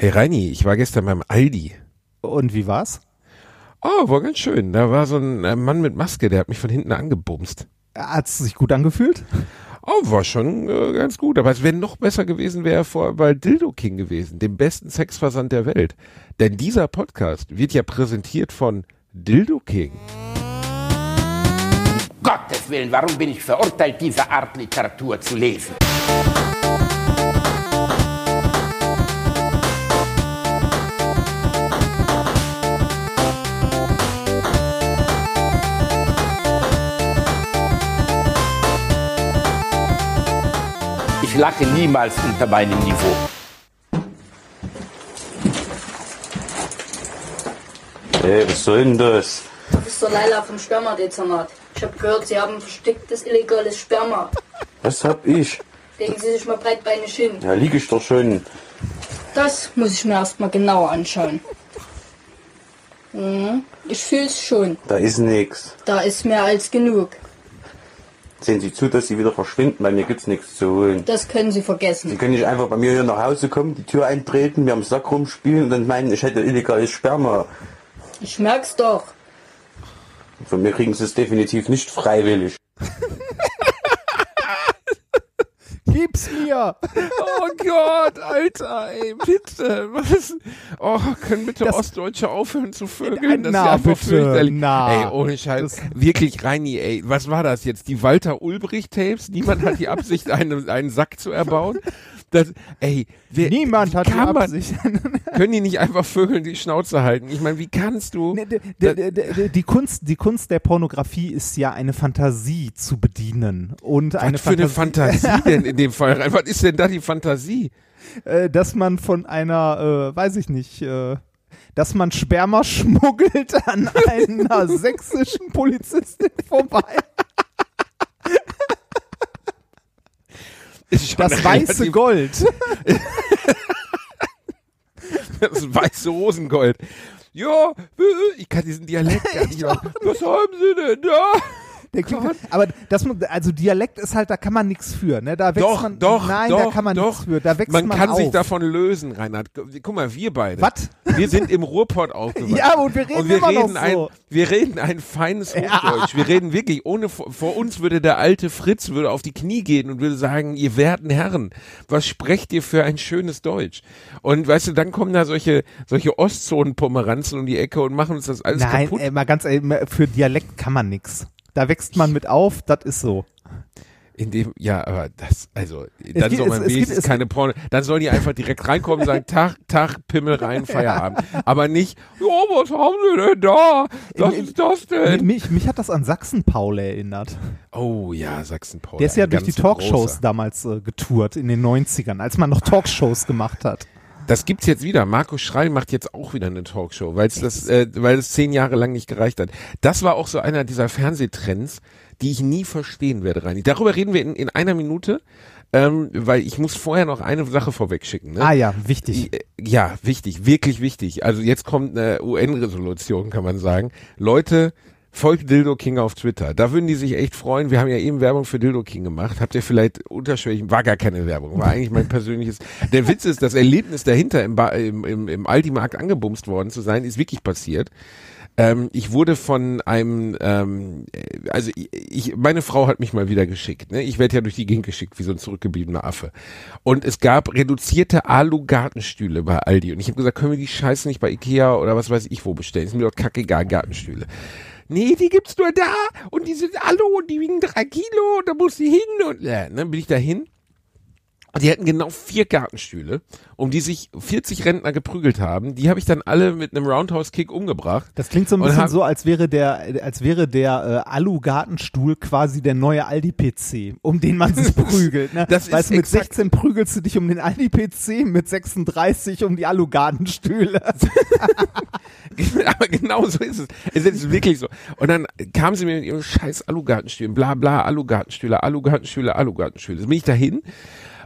Hey Reini, ich war gestern beim Aldi. Und wie war's? Oh, war ganz schön. Da war so ein äh, Mann mit Maske, der hat mich von hinten angebumst. Hat es sich gut angefühlt? Oh, war schon äh, ganz gut. Aber es wäre noch besser gewesen, wäre er vor bei Dildo King gewesen, dem besten Sexversand der Welt. Denn dieser Podcast wird ja präsentiert von Dildo King. Gottes Willen, warum bin ich verurteilt, diese Art Literatur zu lesen? Lache niemals unter meinem Niveau. Ey, was soll denn das? Das ist der Leila vom Spermadezernat. Ich habe gehört, Sie haben verstecktes illegales Sperma. Was hab ich? Legen Sie sich mal breitbeinig hin. Ja, lieg ich doch schon. Das muss ich mir erstmal genauer anschauen. Mhm. Ich fühl's schon. Da ist nix. Da ist mehr als genug. Sehen Sie zu, dass Sie wieder verschwinden, bei mir gibt's nichts zu holen. Das können Sie Sie vergessen. können nicht einfach bei mir hier nach Hause kommen, die Tür eintreten, mir am Sack rumspielen und dann meinen, ich hätte illegales Sperma. Ich merk's doch. Von mir kriegen Sie es definitiv nicht freiwillig. Gib's mir! Oh Gott, Alter, ey, bitte. Was? Oh, können bitte Das- Ostdeutsche aufhören zu vögeln? Das Na, ist einfach bitte, na. Ey, ohne Scheiß. Wirklich, Reini, ey, was war das jetzt? Die Walter Ulbricht-Tapes? Niemand hat die Absicht, einen, einen Sack zu erbauen? Das, ey, wer, Niemand hat die kann man- Absicht. Können die nicht einfach Vögeln die Schnauze halten? Ich meine, wie kannst du? Ne, d- d- d- d- die, Kunst, die Kunst der Pornografie ist ja eine Fantasie zu bedienen. Und eine was für eine Fantasie denn in dem Fall? rein? Was ist denn da die Fantasie? äh, dass man von einer, äh, weiß ich nicht, äh, dass man Sperma schmuggelt an einer sächsischen Polizistin vorbei. Ist schon Das weiße Gold. Das weiße Rosengold. Ja, ich kann diesen Dialekt gar nicht. Was haben Sie denn da? Der klingt, aber das, also Dialekt ist halt, da kann man nichts für, ne? Da wächst Doch, man, doch, nein, doch, da kann man nichts für, da wächst man, Man kann auf. sich davon lösen, Reinhard. Guck mal, wir beide. Was? Wir sind im Ruhrpott aufgewachsen. Ja, und wir reden und wir immer noch reden ein, so. Wir reden ein feines Hochdeutsch. Wir reden wirklich, ohne, vor uns würde der alte Fritz würde auf die Knie gehen und würde sagen, ihr werten Herren, was sprecht ihr für ein schönes Deutsch? Und weißt du, dann kommen da solche, solche Ostzonen-Pomeranzen um die Ecke und machen uns das alles Nein, kaputt. ey, mal ganz ehrlich, für Dialekt kann man nix. Da wächst man mit auf, das ist so. In dem, ja, aber das, also, dann gibt- soll man es- es gibt- wenigstens keine Porno, dann sollen die einfach direkt reinkommen und sagen, Tag, Tag, Pimmel rein, Feierabend. Aber nicht, ja, was haben sie denn da? Was Im- ist das denn? Mich, mich hat das an Sachsen-Paul erinnert. Oh ja, Sachsen-Paul. Der ist ja durch die Talkshows großer. damals äh, getourt in den 90ern, als man noch Talkshows gemacht hat. Das gibt's jetzt wieder. Markus Schreil macht jetzt auch wieder eine Talkshow, weil es das, äh, weil es zehn Jahre lang nicht gereicht hat. Das war auch so einer dieser Fernsehtrends, die ich nie verstehen werde, Reini. Darüber reden wir in, in einer Minute, ähm, weil ich muss vorher noch eine Sache vorwegschicken. Ne? Ah ja, wichtig. Äh, Ja, wichtig, wirklich wichtig. Also jetzt kommt eine UN-Resolution, kann man sagen. Leute, folgt Dildo King auf Twitter. Da würden die sich echt freuen. Wir haben ja eben Werbung für Dildo King gemacht. Habt ihr vielleicht unterschwellig, war gar keine Werbung, war eigentlich mein persönliches. Der Witz ist, das Erlebnis dahinter im, im, im, im Aldi-Markt angebumst worden zu sein, ist wirklich passiert. Ähm, ich wurde von einem, ähm, äh, also ich, meine Frau hat mich mal wieder geschickt. Ne? Ich werde ja durch die Gegend geschickt wie so ein zurückgebliebener Affe. Und es gab reduzierte Alu-Gartenstühle bei Aldi. Und ich habe gesagt, können wir die Scheiße nicht bei Ikea oder was weiß ich wo bestellen? Ist mir doch kackegal, Gartenstühle. Nee, die gibt's nur da und die sind Alu und die wiegen drei Kilo und da muss die hin und ja, dann bin ich da hin. Die hatten genau vier Gartenstühle, um die sich 40 Rentner geprügelt haben. Die habe ich dann alle mit einem Roundhouse-Kick umgebracht. Das klingt so ein bisschen so, als wäre der, als wäre der äh, Alu-Gartenstuhl quasi der neue Aldi-PC, um den man sich prügelt. Ne? Das weißt, du, mit exakt- 16 prügelst du dich um den Aldi-PC, mit 36 um die Alu-Gartenstühle. Aber genau so ist es. Es ist wirklich so. Und dann kamen sie mir mit ihren scheiß Alugartenstühlen, bla bla, Alugartenstühle, Alugartenstühle, Alugartenstühle. Jetzt bin ich dahin.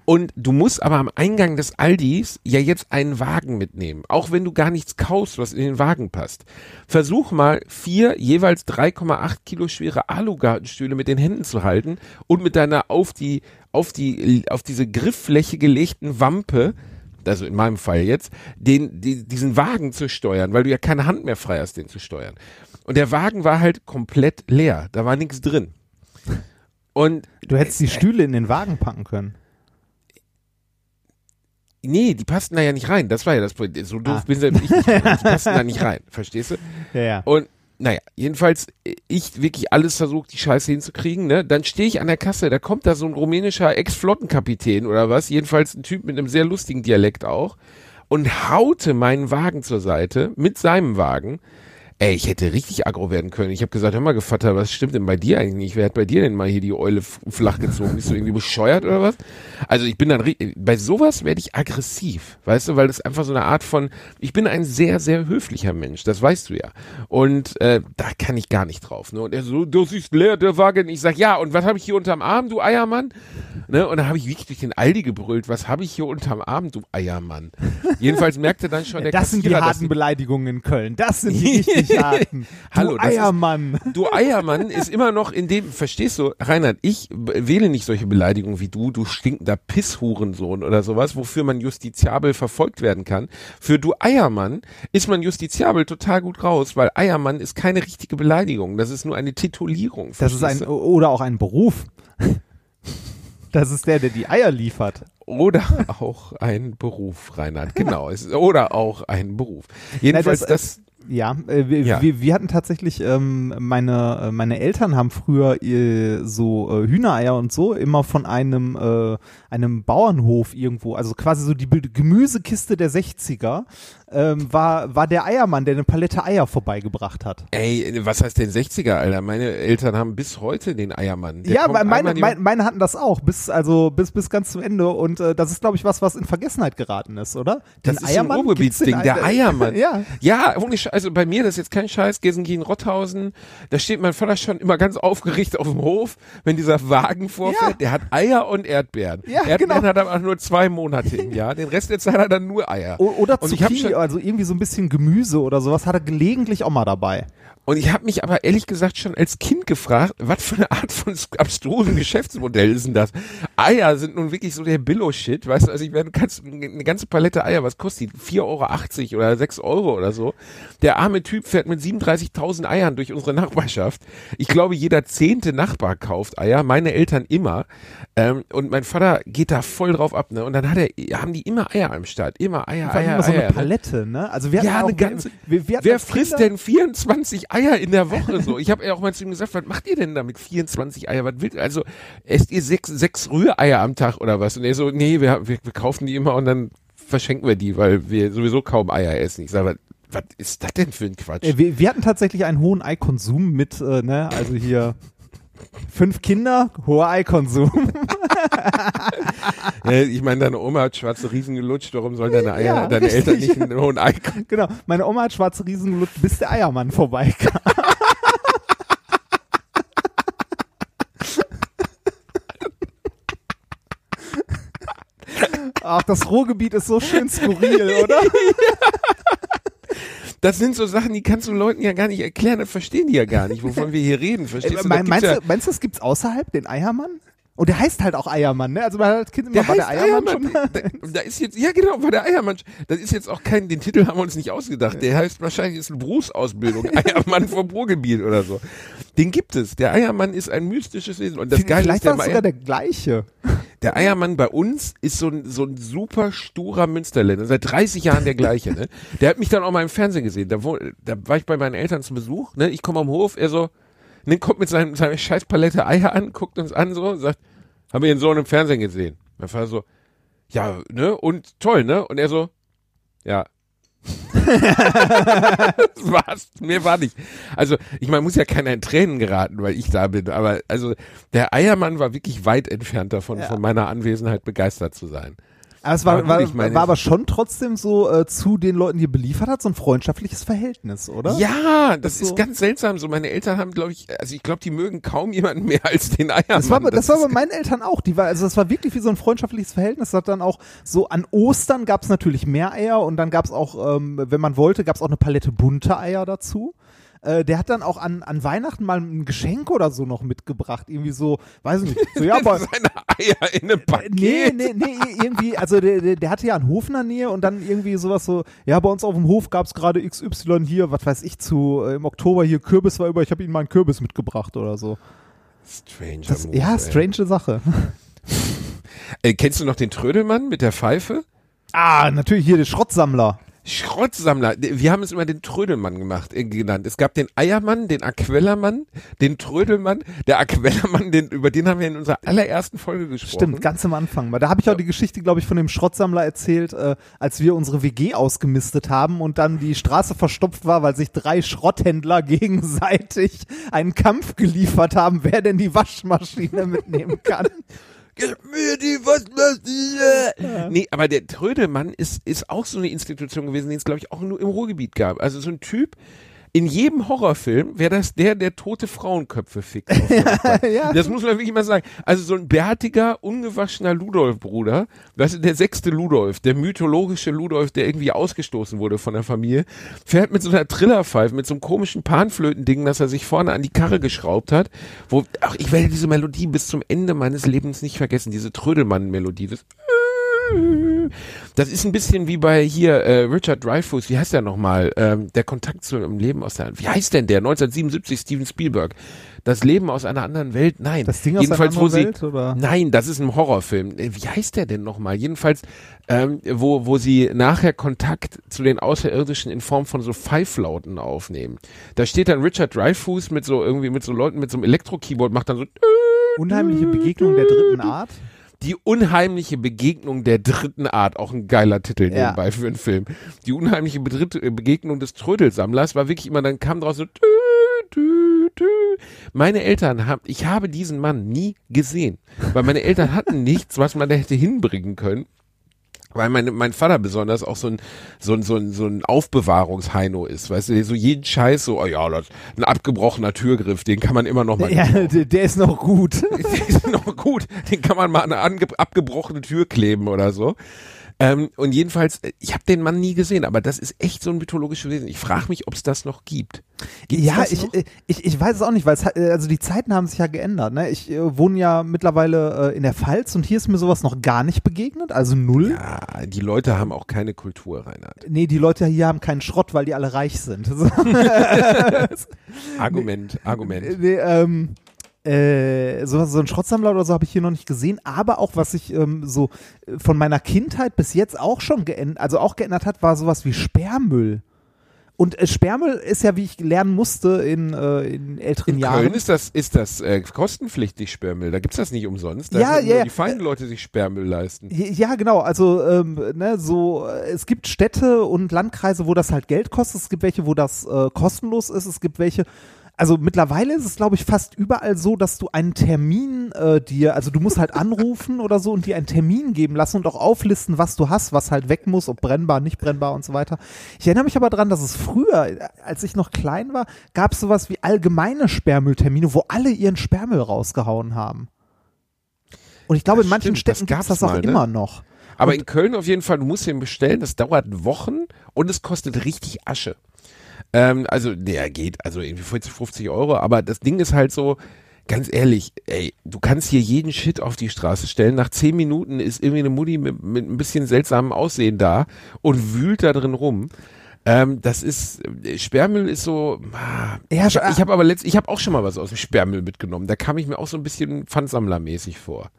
Und du musst aber am Eingang des Aldis ja jetzt einen Wagen mitnehmen. Auch wenn du gar nichts kaufst, was in den Wagen passt. Versuch mal vier jeweils 3,8 Kilo schwere Alugartenstühle mit den Händen zu halten und mit deiner auf die, auf die, auf diese Grifffläche gelegten Wampe also in meinem Fall jetzt, den, die, diesen Wagen zu steuern, weil du ja keine Hand mehr frei hast, den zu steuern. Und der Wagen war halt komplett leer, da war nichts drin. Und Du hättest die Stühle in den Wagen packen können. Nee, die passten da ja nicht rein. Das war ja das Problem. So doof Ah. bin ich nicht. Die passten da nicht rein. Verstehst du? Ja, ja. Und naja, jedenfalls, ich wirklich alles versucht, die Scheiße hinzukriegen, ne? Dann stehe ich an der Kasse, da kommt da so ein rumänischer Ex-Flottenkapitän oder was, jedenfalls ein Typ mit einem sehr lustigen Dialekt auch, und haute meinen Wagen zur Seite mit seinem Wagen. Ey, ich hätte richtig aggro werden können. Ich habe gesagt, hör mal, Gevatter, was stimmt denn bei dir eigentlich nicht? Wer hat bei dir denn mal hier die Eule flach gezogen? Bist du irgendwie bescheuert oder was? Also ich bin dann, bei sowas werde ich aggressiv, weißt du, weil das einfach so eine Art von, ich bin ein sehr, sehr höflicher Mensch, das weißt du ja. Und äh, da kann ich gar nicht drauf. Ne? Und er so, das ist leer, der Wagen. Ich sag, ja, und was habe ich hier unterm Arm, du Eiermann? Ne? Und da habe ich wirklich durch den Aldi gebrüllt, was habe ich hier unterm Arm, du Eiermann? Jedenfalls merkte dann schon der das sind die Kassierer, harten Beleidigungen in Köln. Das sind die richtig harten. Hallo, du das ist- Eiermann. Du Eiermann ist immer noch in dem, verstehst du, Reinhard, ich wähle nicht solche Beleidigungen wie du, du stinkender Pisshurensohn oder sowas, wofür man justiziabel verfolgt werden kann. Für du Eiermann ist man justiziabel total gut raus, weil Eiermann ist keine richtige Beleidigung, das ist nur eine Titulierung. Das ist ein, oder auch ein Beruf. Das ist der, der die Eier liefert. Oder auch ein Beruf, Reinhard, genau. Oder auch ein Beruf. Jedenfalls das- das, Ja, äh, wir, Ja. Wir, wir hatten tatsächlich, ähm, meine, äh, meine Eltern haben früher äh, so äh, Hühnereier und so immer von einem, äh, einem Bauernhof irgendwo, also quasi so die Gemüsekiste der 60er, ähm, war, war der Eiermann, der eine Palette Eier vorbeigebracht hat. ey, was heißt denn 60er, Alter? Meine Eltern haben bis heute den Eiermann. Der ja, meine, meine, meine hatten das auch, bis, also, bis, bis ganz zum Ende und äh, das ist, glaube ich, was, was in Vergessenheit geraten ist, oder? Das ist so ein Ruhrgebietsding, der den Eiermann. Ja. Ja, ohne Scheiß, also bei mir, das ist jetzt kein Scheiß, Gelsenkirchen, Rotthausen, da steht mein Vater schon immer ganz aufgeregt auf dem Hof, wenn dieser Wagen vorfährt, Ja. der hat Eier und Erdbeeren. Ja, Erdbeeren genau. hat aber auch nur zwei Monate im Jahr, den Rest der Zeit hat er dann nur Eier. O- Oder Zucchini, also irgendwie so ein bisschen Gemüse oder sowas hat er gelegentlich auch mal dabei. Und ich habe mich aber ehrlich gesagt schon als Kind gefragt, was für eine Art von abstrusen Geschäftsmodell ist denn das? Eier sind nun wirklich so der Billo-Shit, weißt du, also ich kannst eine ganze Palette Eier, was kostet die? 4,80 Euro oder 6 Euro oder so. Der arme Typ fährt mit 37.000 Eiern durch unsere Nachbarschaft. Ich glaube, jeder zehnte Nachbar kauft Eier, meine Eltern immer. Ähm, und mein Vater geht da voll drauf ab, ne? Und dann hat er, haben die immer Eier am Start, immer Eier, Eier, immer so Eier. eine ne? Palette, ne? Also wir Ja, eine ganze. wir, wir Wer frisst Kinder- denn 24 Eier in der Woche so? Ich habe ja auch mal zu ihm gesagt, was macht ihr denn da mit 24 Eier? Was will, also esst ihr sechs, sechs Rühreier am Tag oder was? Und er so, nee, wir, wir, wir kaufen die immer und dann verschenken wir die, weil wir sowieso kaum Eier essen. Ich sage, was, was ist das denn für ein Quatsch? Äh, wir, wir hatten tatsächlich einen hohen Eikonsum mit, äh, ne, also hier fünf Kinder, hoher Eikonsum. Ich meine, deine Oma hat schwarze Riesen gelutscht, warum sollen deine Eier, Ja, deine richtig. Eltern nicht einen hohen Ei genau. Meine Oma hat schwarze Riesen gelutscht, bis der Eiermann vorbeikam. Ach, das Ruhrgebiet ist so schön skurril, oder? Das sind so Sachen, die kannst du Leuten ja gar nicht erklären, das verstehen die ja gar nicht, wovon wir hier reden, verstehst Äh, du? Mein, meinst, ja, du, meinst du, das gibt's außerhalb, den Eiermann? Und der heißt halt auch Eiermann, ne? Also man hat als Kind immer, Der war der Eiermann, Eiermann. schon. Da, da ist jetzt, ja genau, war der Eiermann. Das ist jetzt auch kein, den Titel haben wir uns nicht ausgedacht. Der heißt wahrscheinlich, ist eine Berufsausbildung. Eiermann vom Ruhrgebiet oder so. Den gibt es. Der Eiermann ist ein mystisches Wesen. Und das Geile Vielleicht ist, der, war sogar der gleiche. Der Eiermann bei uns ist so ein, so ein super sturer Münsterländer. Seit 30 Jahren der gleiche, ne? Der hat mich dann auch mal im Fernsehen gesehen. Da, wo, da war ich bei meinen Eltern zum Besuch, ne? Ich komme am Hof, er so, ne, kommt mit seinem, seiner scheiß Palette Eier an, guckt uns an so, sagt, haben wir ihren Sohn im Fernsehen gesehen. Mein Vater so, ja, ne, und toll, ne? Und er so, ja. das war's. Mehr war nicht. Also, ich meine, muss ja keiner in Tränen geraten, weil ich da bin. Aber also, der Eiermann war wirklich weit entfernt davon, Ja. von meiner Anwesenheit begeistert zu sein. Aber es war, Aber war, meine- war aber schon trotzdem so äh, zu den Leuten, die er beliefert hat, so ein freundschaftliches Verhältnis, oder? Ja, das Das ist so- ganz seltsam. So, meine Eltern haben, glaube ich, also ich glaube, die mögen kaum jemanden mehr als den Eiermann. Das war, das war ist- bei meinen Eltern auch. Die war, also das war wirklich wie so ein freundschaftliches Verhältnis. Das hat dann auch so an Ostern gab es natürlich mehr Eier und dann gab es auch, ähm, wenn man wollte, gab es auch eine Palette bunte Eier dazu. Äh, der hat dann auch an, an Weihnachten mal ein Geschenk oder so noch mitgebracht. Irgendwie so, weiß ich nicht. So, ja, aber, Seine Eier in einem Paket. Nee, nee, nee, irgendwie, also der, der, der hatte ja einen Hof in der Nähe und dann irgendwie sowas so, ja, bei uns auf dem Hof gab's gerade XY hier, was weiß ich, zu, äh, im Oktober hier Kürbis war über, ich habe ihnen mal einen Kürbis mitgebracht oder so. Stranger Das, Move, ja, ey. strange Sache. Äh, kennst du noch den Trödelmann mit der Pfeife? Ah, natürlich hier der Schrottsammler. Schrottsammler. Wir haben es immer den Trödelmann gemacht, äh, genannt. Es gab den Eiermann, den Aquellermann, den Trödelmann. Der Aquellermann, den, über den haben wir in unserer allerersten Folge gesprochen. Stimmt, ganz am Anfang mal. Da habe ich auch die Geschichte, glaube ich, von dem Schrottsammler erzählt, äh, als wir unsere WG ausgemistet haben und dann die Straße verstopft war, weil sich drei Schrotthändler gegenseitig einen Kampf geliefert haben, wer denn die Waschmaschine mitnehmen kann. Gib mir die Waschmaschine! Nee, aber der Trödelmann ist, ist auch so eine Institution gewesen, den es, glaube ich, auch nur im Ruhrgebiet gab. Also so ein Typ, in jedem Horrorfilm wäre das der, der tote Frauenköpfe fickt. ja. Das muss man wirklich mal sagen. Also so ein bärtiger, ungewaschener Ludolf-Bruder, weißt du, der sechste Ludolf, der mythologische Ludolf, der irgendwie ausgestoßen wurde von der Familie, fährt mit so einer Trillerpfeife, mit so einem komischen Panflötending, das er sich vorne an die Karre geschraubt hat, wo, ach, ich werde diese Melodie bis zum Ende meines Lebens nicht vergessen, diese Trödelmann-Melodie, das das ist ein bisschen wie bei hier äh, Richard Dreyfuss, wie heißt der nochmal? Ähm, der Kontakt zu einem Leben aus der, wie heißt denn der? 1977 Steven Spielberg. Das Leben aus einer anderen Welt? Nein. Das Ding aus Jedenfalls, einer wo anderen sie, Welt, oder? Nein, das ist ein Horrorfilm. Äh, Wie heißt der denn nochmal? Jedenfalls, ähm, wo, wo sie nachher Kontakt zu den Außerirdischen in Form von so Pfeiflauten aufnehmen. Da steht dann Richard Dreyfuss mit so irgendwie, mit so Leuten mit so einem Elektro-Keyboard, macht dann so Unheimliche Begegnung der dritten Art. Die unheimliche Begegnung der dritten Art, auch ein geiler Titel Ja. nebenbei für einen Film. Die unheimliche äh, Begegnung des Trödelsammlers war wirklich immer, dann kam draus so tü, tü, tü. Meine Eltern haben, ich habe diesen Mann nie gesehen, weil meine Eltern hatten nichts, was man da hätte hinbringen können. Weil meine, mein Vater besonders auch so ein, so ein, so ein, so ein Aufbewahrungsheino ist, weißt du, der so jeden Scheiß so, oh ja, das, ein abgebrochener Türgriff, den kann man immer noch mal Ja, der, der ist noch gut. der ist noch gut. Den kann man mal an eine abgebrochene Tür kleben oder so. Ähm, und jedenfalls, äh, ich habe den Mann nie gesehen, aber das ist echt so ein mythologisches Wesen. Ich frage mich, ob es das noch gibt. Gibt's ja, ich, noch? äh, ich, ich weiß es auch nicht, weil es, äh, also die Zeiten haben sich ja geändert. Ne? Ich äh, wohne ja mittlerweile äh, in der Pfalz und hier ist mir sowas noch gar nicht begegnet, also null. ja, die Leute haben auch keine Kultur, Reinhard. Nee, die Leute hier haben keinen Schrott, weil die alle reich sind. Argument, Argument. nee, ähm, äh, so, so ein Schrottsammler oder so habe ich hier noch nicht gesehen, aber auch was sich ähm, so äh, von meiner Kindheit bis jetzt auch schon geändert, also auch geändert hat, war sowas wie Sperrmüll. Und äh, Sperrmüll ist ja, wie ich lernen musste in, äh, in älteren In Jahren. Köln ist das, ist das äh, kostenpflichtig Sperrmüll. Da gibt's das nicht umsonst. Da Ja, ja, nur die feinen Leute sich Sperrmüll leisten. Ja, genau. Also ähm, ne, so äh, es gibt Städte und Landkreise, wo das halt Geld kostet. Es gibt welche, wo das äh, kostenlos ist. Es gibt welche. Also mittlerweile ist es, glaube ich, fast überall so, dass du einen Termin äh, dir, also du musst halt anrufen oder so und dir einen Termin geben lassen und auch auflisten, was du hast, was halt weg muss, ob brennbar, nicht brennbar und so weiter. Ich erinnere mich aber dran, dass es früher, als ich noch klein war, gab es sowas wie allgemeine Sperrmülltermine, wo alle ihren Sperrmüll rausgehauen haben. Und ich glaube, Das in manchen stimmt, Städten gibt es das auch mal, ne? immer noch. Aber Und- in Köln auf jeden Fall, du musst den bestellen, das dauert Wochen und es kostet richtig Asche. Ähm, also, der geht, also irgendwie 40, 50 Euro, aber das Ding ist halt so, ganz ehrlich, ey, du kannst hier jeden Shit auf die Straße stellen. Nach zehn Minuten ist irgendwie eine Mutti mit, mit ein bisschen seltsamem Aussehen da und wühlt da drin rum. Ähm, das ist, äh, Sperrmüll ist so, ah, Ja, ich, ich habe aber letzt, ich habe auch schon mal was aus dem Sperrmüll mitgenommen. Da kam ich mir auch so ein bisschen Pfandsammlermäßig vor.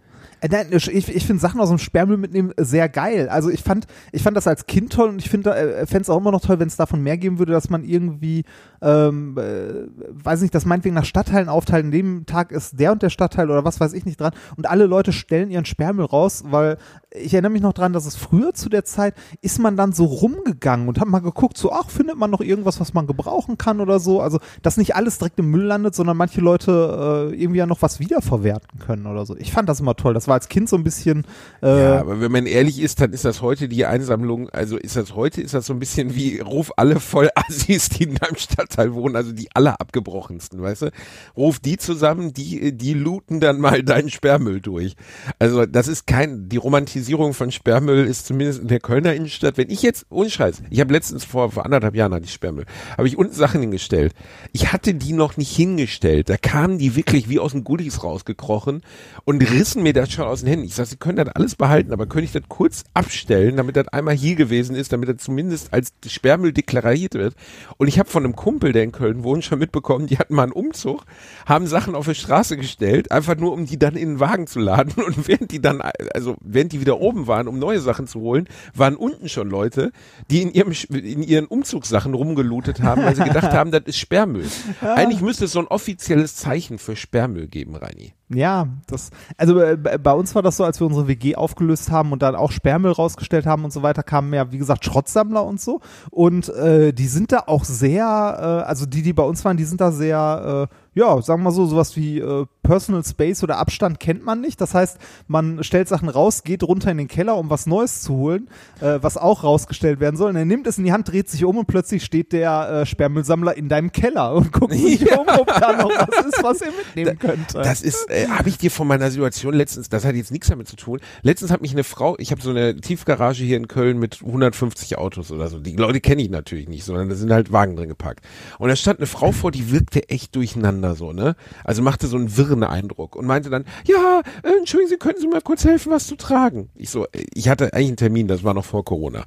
Äh, Nein, ich, ich finde Sachen aus dem Sperrmüll mitnehmen sehr geil. Also ich fand, ich fand das als Kind toll und ich finde, äh, fände es auch immer noch toll, wenn es davon mehr geben würde, dass man irgendwie, ähm, äh, weiß nicht, das meinetwegen nach Stadtteilen aufteilt. An dem Tag ist der und der Stadtteil oder was weiß ich nicht dran und alle Leute stellen ihren Sperrmüll raus, weil ich erinnere mich noch dran, dass es früher zu der Zeit ist man dann so rumgegangen und hat mal geguckt, so ach findet man noch irgendwas, was man gebrauchen kann oder so. Also dass nicht alles direkt im Müll landet, sondern manche Leute äh, irgendwie ja noch was wiederverwerten können oder so. Ich fand das immer toll. Das war war als Kind so ein bisschen. Äh, Ja, aber wenn man ehrlich ist, dann ist das heute die Einsammlung, also ist das heute, ist das so ein bisschen wie, ruf alle voll Assis, die in deinem Stadtteil wohnen, also die aller abgebrochensten, weißt du? Ruf die zusammen, die, die looten dann mal deinen Sperrmüll durch. Also das ist kein, die Romantisierung von Sperrmüll ist zumindest in der Kölner Innenstadt, wenn ich jetzt, ohne Scheiß, ich habe letztens vor, vor anderthalb Jahren hatte ich Sperrmüll, habe ich unten Sachen hingestellt. Ich hatte die noch nicht hingestellt, da kamen die wirklich wie aus den Goodies rausgekrochen und rissen mir das schon aus den Händen. Ich sag, sie können das alles behalten, aber könnte ich das kurz abstellen, damit das einmal hier gewesen ist, damit das zumindest als Sperrmüll deklariert wird. Und ich habe von einem Kumpel, der in Köln wohnt, schon mitbekommen, die hatten mal einen Umzug, haben Sachen auf die Straße gestellt, einfach nur um die dann in den Wagen zu laden. Und während die dann, also während die wieder oben waren, um neue Sachen zu holen, waren unten schon Leute, die in ihrem in ihren Umzugssachen rumgelootet haben, weil sie gedacht haben, das ist Sperrmüll. Eigentlich müsste es so ein offizielles Zeichen für Sperrmüll geben, Reini. Ja, das, also äh, bei uns war das so, als wir unsere WG aufgelöst haben und dann auch Sperrmüll rausgestellt haben und so weiter, kamen ja, wie gesagt, Schrottsammler und so. Und äh, die sind da auch sehr, äh, also die, die bei uns waren, die sind da sehr, äh, ja, sagen wir mal so, sowas wie äh, Personal Space oder Abstand kennt man nicht. Das heißt, man stellt Sachen raus, geht runter in den Keller, um was Neues zu holen, äh, was auch rausgestellt werden soll. Und er nimmt es in die Hand, dreht sich um und plötzlich steht der äh, Sperrmüllsammler in deinem Keller und guckt sich Ja. um, ob da noch was ist, was er mitnehmen könnte. Das ist, äh, habe ich dir von meiner Situation letztens, das hat jetzt nichts damit zu tun. Letztens hat mich eine Frau, ich habe so eine Tiefgarage hier in Köln mit 150 Autos oder so. Die Leute kenne ich natürlich nicht, sondern da sind halt Wagen drin gepackt. Und da stand eine Frau vor, die wirkte echt durcheinander so, ne? Also machte so einen wirren Eindruck und meinte dann, ja, äh, entschuldigen Sie, können Sie mal kurz helfen, was zu tragen? Ich so, äh, ich hatte eigentlich einen Termin, das war noch vor Corona.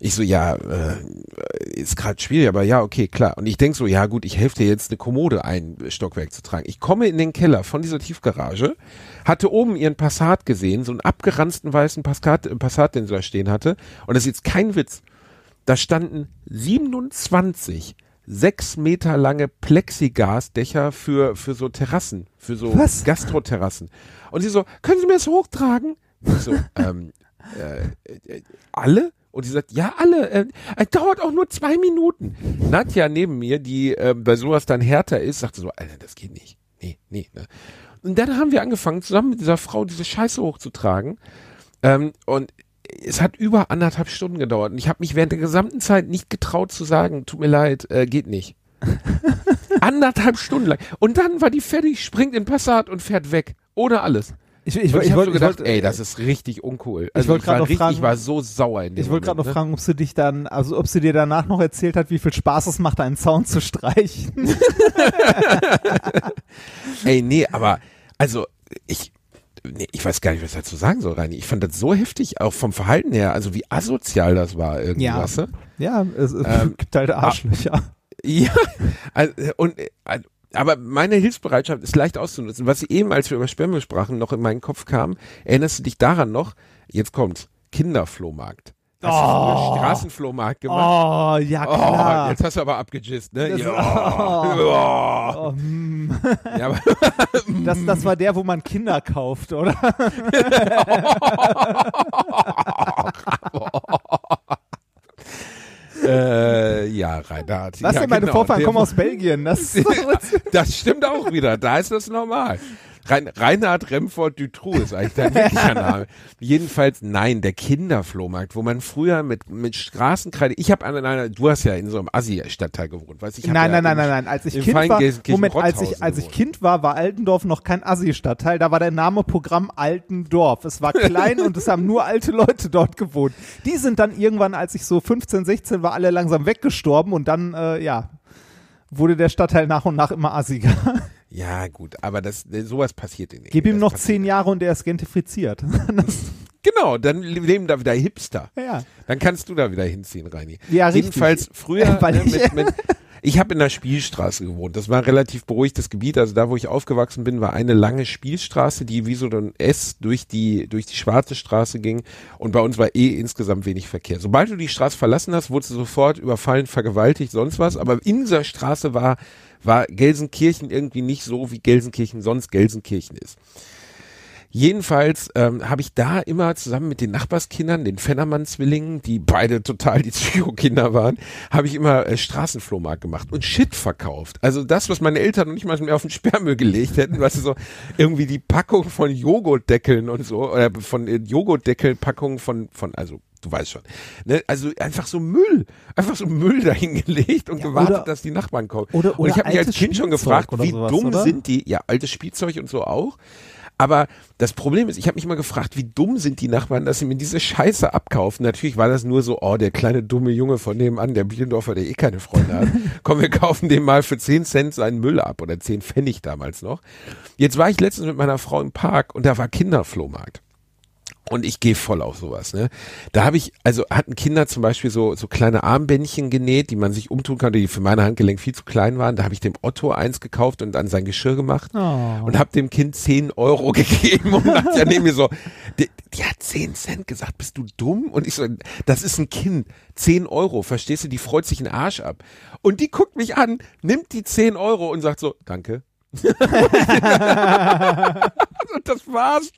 Ich so, ja, äh, ist gerade schwierig, aber ja, okay, klar. Und ich denk so, ja gut, ich helfe dir jetzt eine Kommode ein Stockwerk zu tragen. Ich komme in den Keller von dieser Tiefgarage, hatte oben ihren Passat gesehen, so einen abgeranzten weißen Passat, äh, Passat, den sie da stehen hatte. Und das ist jetzt kein Witz. Da standen 27 sechs Meter lange Plexigasdächer für, für so Terrassen, für so Was? Gastroterrassen. Und sie so, können Sie mir das hochtragen? Ich so, ähm, äh, äh, alle? Und sie sagt, ja, alle. Äh, es dauert auch nur zwei Minuten. Nadja neben mir, die äh, bei sowas dann härter ist, sagte so, Alter, das geht nicht. Nee, nee. Ne? Und dann haben wir angefangen, zusammen mit dieser Frau diese Scheiße hochzutragen. Ähm, und es hat über anderthalb Stunden gedauert. Und ich habe mich während der gesamten Zeit nicht getraut zu sagen, tut mir leid, äh, geht nicht. anderthalb Stunden lang. Und dann war die fertig, springt in Passat und fährt weg. Ohne alles. Ich, ich, ich, ich hab wollte so gedacht, wollt, ey, das ist richtig uncool. Also wollte ich, war grad noch richtig, fragen- ich war so sauer in dem Ich wollte gerade noch ne? fragen, ob sie dich dann, also ob sie dir danach noch erzählt hat, wie viel Spaß es macht, einen Zaun zu streichen. Ey, nee, aber also ich nee, ich weiß gar nicht, was ich dazu sagen soll, Reini. Ich fand das so heftig, auch vom Verhalten her, also wie asozial das war irgendwie, Ja. weißt du? ja, es, es Ähm, gibt halt Arschlöcher. Ja, also, und äh, aber meine Hilfsbereitschaft ist leicht auszunutzen. Was eben, als wir über Sperrmüll sprachen, noch in meinen Kopf kam, erinnerst du dich daran noch? Jetzt kommt's. Kinderflohmarkt. Hast du früher Straßenflohmarkt gemacht? Oh, ja Oh, klar. jetzt hast du aber abgegist, ne? Das- ja. Oh, hm. ja, aber, das, das war der, wo man Kinder kauft, oder? äh, ja, Reinhard. Was ja, denn, meine genau. Vorfahren kommen aus Belgien. Das Das stimmt auch wieder. Da ist das normal. Rein, Reinhard Remford Dutroux ist eigentlich dein wirklicher Name. Jedenfalls nein, der Kinderflohmarkt, wo man früher mit mit Straßenkreide. Ich habe an einer, du hast ja in so einem Assi-Stadtteil gewohnt, weißt du? ich Nein, ja nein, nein, in- nein, nein. Als ich Kind war, Moment, als ich, als ich. Kind war, war Altendorf noch kein Assi-Stadtteil. Da war der Name Programm Altendorf. Es war klein und es haben nur alte Leute dort gewohnt. Die sind dann irgendwann, als ich so 15, 16 war, alle langsam weggestorben und dann, äh, ja, wurde der Stadtteil nach und nach immer assiger. Ja, gut, aber das sowas passiert nicht. Gib ihm noch zehn Jahre und er ist gentrifiziert. Genau, dann leben da wieder Hipster. ja. Dann kannst du da wieder hinziehen, Reini. Ja, richtig. Jedenfalls früher Weil ne, ich- mit, mit, ich habe in der Spielstraße gewohnt. Das war ein relativ beruhigtes Gebiet. Also da, wo ich aufgewachsen bin, war eine lange Spielstraße, die wie so ein S durch die durch die schwarze Straße ging. Und bei uns war eh insgesamt wenig Verkehr. Sobald du die Straße verlassen hast, wurdest du sofort überfallen, vergewaltigt, sonst was. Aber in dieser Straße war war Gelsenkirchen irgendwie nicht so, wie Gelsenkirchen sonst Gelsenkirchen ist. Jedenfalls ähm, habe ich da immer zusammen mit den Nachbarskindern, den Fennermann-Zwillingen, die beide total die Psychokinder waren, habe ich immer äh, Straßenflohmarkt gemacht und Shit verkauft. Also das, was meine Eltern noch nicht mal mehr auf den Sperrmüll gelegt hätten, was so irgendwie die Packung von Joghurtdeckeln und so, oder von äh, Joghurtdeckelpackungen von, von, also du weißt schon. Ne? Also einfach so Müll, einfach so Müll dahingelegt und Ja, gewartet, oder- dass die Nachbarn kommen. oder- und ich oder habe mich als Kind schon gefragt, oder wie sowas, dumm oder? sind die, ja, altes Spielzeug und so auch. Aber das Problem ist, ich habe mich mal gefragt, wie dumm sind die Nachbarn, dass sie mir diese Scheiße abkaufen. Natürlich war das nur so, oh, der kleine dumme Junge von nebenan, der Bielendorfer, der eh keine Freunde hat. Komm, wir kaufen dem mal für 10 Cent seinen Müll ab oder 10 Pfennig damals noch. Jetzt war ich letztens mit meiner Frau im Park und da war Kinderflohmarkt. Und ich gehe voll auf sowas, ne? Da habe ich, also hatten Kinder zum Beispiel so, so kleine Armbändchen genäht, die man sich umtun konnte, die für meine Handgelenk viel zu klein waren. Da habe ich dem Otto eins gekauft und an sein Geschirr gemacht Oh. und habe dem Kind 10 Euro gegeben und hat ja neben mir so, die, die hat 10 Cent gesagt, bist du dumm? Und ich so, das ist ein Kind, 10 Euro, verstehst du, die freut sich einen Arsch ab. Und die guckt mich an, nimmt die 10 Euro und sagt so, danke. und das war's.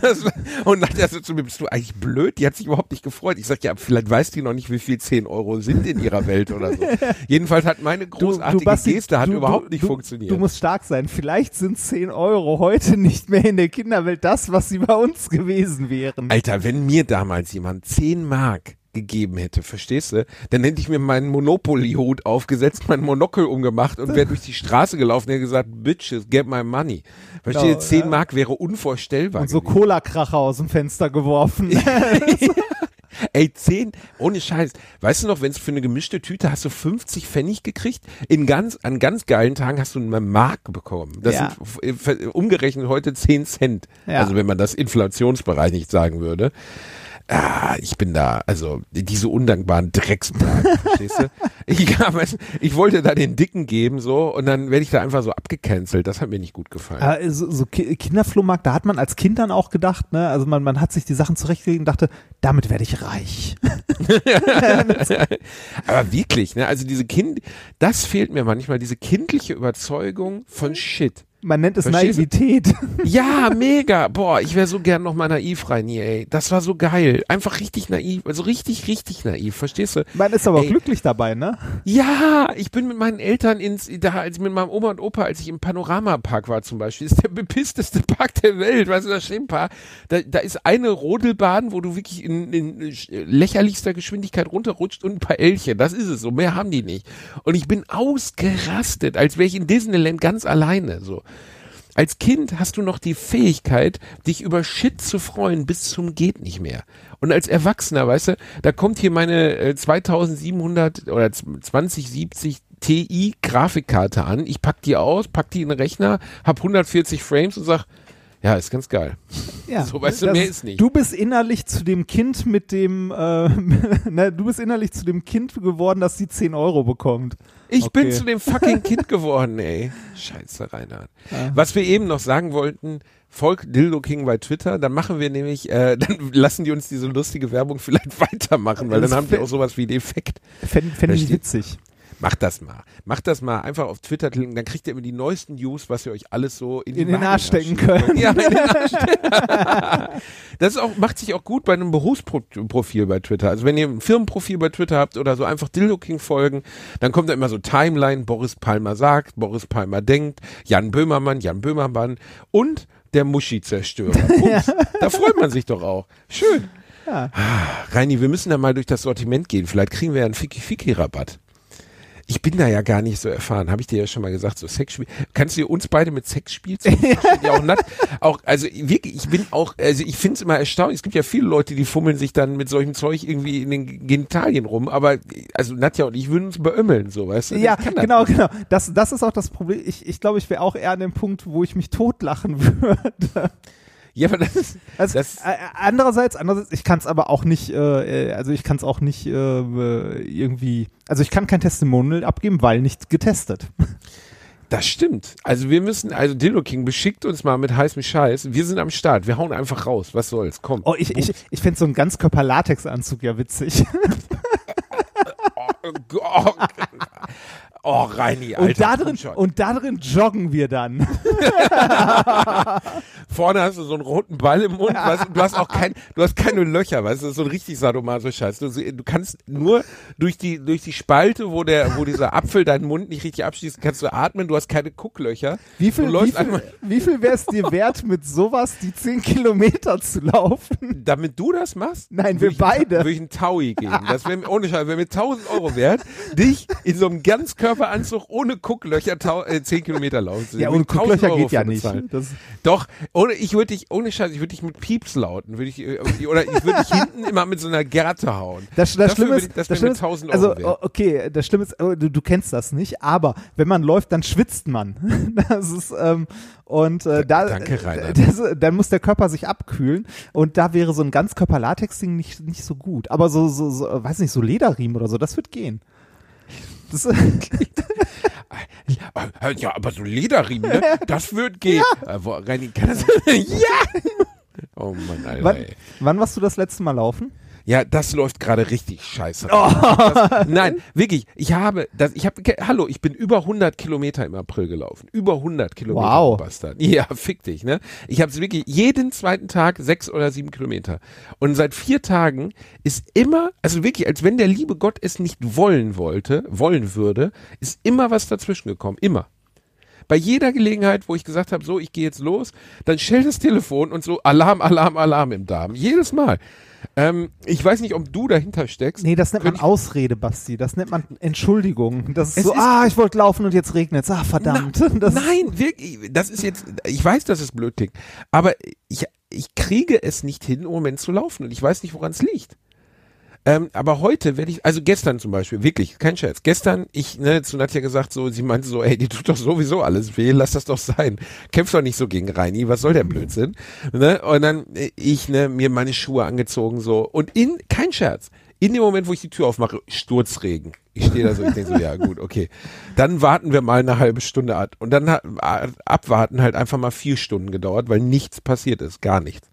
Das, und dann hat er so zu mir, bist du eigentlich blöd? Die hat sich überhaupt nicht gefreut. Ich sag, ja, vielleicht weiß die noch nicht, wie viel 10 Euro sind in ihrer Welt oder so. Jedenfalls hat meine großartige Basti, Geste hat du- überhaupt du, nicht du, funktioniert. Du musst stark sein. Vielleicht sind 10 Euro heute nicht mehr in der Kinderwelt das, was sie bei uns gewesen wären. Alter, wenn mir damals jemand 10 Mark gegeben hätte, verstehst du? Dann hätte ich mir meinen Monopoly-Hut aufgesetzt, mein Monokel umgemacht und wäre durch die Straße gelaufen und hätte gesagt, Bitches, get my money. Verstehst Genau, du? 10 ja. Mark wäre unvorstellbar. Und so. Cola-Kracher aus dem Fenster geworfen. Ey, 10, ohne Scheiß. Weißt du noch, wenn es für eine gemischte Tüte hast du 50 Pfennig gekriegt? In ganz, an ganz geilen Tagen hast du eine Mark bekommen. Das Ja. sind umgerechnet heute 10 Cent. Ja. Also wenn man das Inflationsbereich nicht sagen würde. Ah, ich bin da, also diese undankbaren Drecksberge, verstehst du? Ich, hab, ich wollte da den Dicken geben so und dann werde ich da einfach so abgecancelt. Das hat mir nicht gut gefallen. Äh, so, so Ki- Kinderflohmarkt, da hat man als Kind dann auch gedacht, ne? Also man, man hat sich die Sachen zurechtgelegt und dachte, damit werde ich reich. Aber wirklich, ne? Also diese Kind, das fehlt mir manchmal, diese kindliche Überzeugung von Shit. Man nennt es Verstehst du? Naivität. Ja, mega. Boah, ich wäre so gern noch mal naiv rein hier, ey. Das war so geil. Einfach richtig naiv. Also richtig, richtig naiv. Verstehst du? Man ist aber Ey. glücklich dabei, ne? Ja, ich bin mit meinen Eltern ins, da, als mit meinem Oma und Opa, als ich im Panoramapark war zum Beispiel, ist der bepissteste Park der Welt, weißt du, das Schwimmpark. Da, da ist eine Rodelbahn, wo du wirklich in, in lächerlichster Geschwindigkeit runterrutscht und ein paar Elche. Das ist es so. Mehr haben die nicht. Und ich bin ausgerastet, als wäre ich in Disneyland ganz alleine, so. Als Kind hast du noch die Fähigkeit, dich über Shit zu freuen bis zum geht nicht mehr. Und als Erwachsener, weißt du, da kommt hier meine äh, 2700 oder 2070 Ti Grafikkarte an. Ich pack die aus, pack die in den Rechner, hab 140 Frames und sag, ja, ist ganz geil. Ja, So, weißt du, das mehr ist nicht. Du bist innerlich zu dem Kind mit dem, äh, ne, du bist innerlich zu dem Kind geworden, das die 10 Euro bekommt. Ich bin Okay. zu dem fucking Kind geworden, ey. Scheiße, Reinhard. Was wir eben noch sagen wollten, folgt Dildo King bei Twitter, dann machen wir nämlich, äh, dann lassen die uns diese lustige Werbung vielleicht weitermachen, weil dann Das haben wir auch sowas wie einen Effekt. Fände fänd ich witzig. Macht das mal. Macht das mal einfach auf Twitter klicken, dann kriegt ihr immer die neuesten News, was ihr euch alles so in, In den Arsch stecken könnt. Ja, in den Arsch. Das ist auch, macht sich auch gut bei einem Berufsprofil bei Twitter. Also wenn ihr ein Firmenprofil bei Twitter habt oder so einfach Dildo King folgen, dann kommt da immer so Timeline, Boris Palmer sagt, Boris Palmer denkt, Jan Böhmermann, Jan Böhmermann und der Muschi-Zerstörer. Punkt. Da freut man sich doch auch. Schön. Ja. Ah, Reini, wir müssen da mal durch das Sortiment gehen. Vielleicht kriegen wir ja einen Fiki-Fiki-Rabatt. Ich bin da ja gar nicht so erfahren, habe ich dir ja schon mal gesagt, so Sexspiel. Kannst du uns beide mit Sexspiel ja auch nett. Auch, also wirklich, ich bin auch, also ich finde es immer erstaunlich. Es gibt ja viele Leute, die fummeln sich dann mit solchem Zeug irgendwie in den Genitalien rum, aber also Nadja und ich würden uns beömmeln, so, weißt du? Ja, genau, nicht. genau. Das, das ist auch das Problem. Ich, ich glaube, ich wäre auch eher an dem Punkt, wo ich mich totlachen würde. Ja, aber das ist, Also, das, äh, andererseits, andererseits, ich kann es aber auch nicht, äh, äh, also ich kann es auch nicht äh, äh, irgendwie, also ich kann kein Testimonial abgeben, weil nicht getestet. das stimmt. Also wir müssen, also Dildo King beschickt uns mal mit heißem Scheiß. Wir sind am Start. Wir hauen einfach raus. Was soll's? Komm. Oh, ich, ich, ich fände so einen Ganzkörper-Latex-Anzug ja witzig. Oh, Gott. oh Reini, Alter. und, da drin, und da drin joggen wir dann. vorne hast du so einen roten Ball im Mund, weißt, du, hast auch kein, du hast keine Löcher, weißt du, das ist so ein richtig Sadomaso-Scheiß. Du, du kannst nur durch die, durch die Spalte, wo der, wo dieser Apfel deinen Mund nicht richtig abschließt, kannst du atmen, du hast keine Gucklöcher. Wie viel, wie viel, wie viel wäre es dir wert, mit sowas die 10 Kilometer zu laufen? damit du das machst? Nein, wir beide. Würde ich einen Taui geben. Das wäre, ohne Scheiß, wäre mir 1000 Euro wert, dich in so einem Ganzkörperanzug ohne Gucklöcher tau, äh, 10 Kilometer laufen sehen. Ja, Würde und ich 1000 Gucklöcher Euro geht ja nicht. Doch, ohne, ich würde dich, ohne Scheiß, ich würde dich mit Pieps lauten, würde ich, äh, oder ich würde dich hinten immer mit so einer Gerte hauen. Das, das Schlimme ist, das Schlimme 1000 ist, Euro also wert. okay, das Schlimme ist, oh, du, du kennst das nicht, aber wenn man läuft, dann schwitzt man. Das ist ähm, und äh, da, Danke, das, dann muss der Körper sich abkühlen und da wäre so ein Ganzkörper-Latex-Ding nicht nicht so gut. Aber so so, so weiß nicht, so Lederriemen oder so, das wird gehen. Das, Ja, aber so Lederriemen, ne? das wird gehen. Äh, wo, Reini, kann das? ja! Oh Mann, Alter. wann, wann warst du das letzte Mal laufen? Ja, das läuft gerade richtig scheiße. Oh. Das, nein, wirklich. Ich habe, das, ich habe, hallo, ich bin über 100 Kilometer im April gelaufen. Über 100 Kilometer. Wow. Bastard. Ja, fick dich, ne? Ich habe es wirklich jeden zweiten Tag sechs oder sieben Kilometer. Und seit vier Tagen ist immer, also wirklich, als wenn der liebe Gott es nicht wollen wollte, wollen würde, ist immer was dazwischen gekommen. Immer. Bei jeder Gelegenheit, wo ich gesagt habe, so, ich gehe jetzt los, dann schellt das Telefon und so Alarm, Alarm, Alarm im Darm. Jedes Mal. Ähm, ich weiß nicht, ob du dahinter steckst. Nee, das nennt man Könnte Ausrede, Basti. Das nennt man Entschuldigung. Das ist so, ist- ah, ich wollte laufen und jetzt regnet es. Ah, verdammt. das, Nein, wirklich, das ist jetzt, ich weiß, dass es blöd klingt, aber ich, ich kriege es nicht hin, im Moment zu laufen und ich weiß nicht, woran es liegt. Ähm, aber heute werde ich, also gestern zum Beispiel, wirklich, kein Scherz. Gestern, ich, ne, zu Nadja gesagt, so, sie meinte so, ey, die tut doch sowieso alles weh, lass das doch sein. Kämpf doch nicht so gegen Reini, was soll der Blödsinn? Ne? Und dann, äh, ich, ne, mir meine Schuhe angezogen, so. Und in, kein Scherz, in dem Moment, wo ich die Tür aufmache, Sturzregen. Ich stehe da so, ich denke so, ja gut, okay. Dann warten wir mal eine halbe Stunde ab. Und dann hat abwarten halt einfach mal vier Stunden gedauert, weil nichts passiert ist, gar nichts.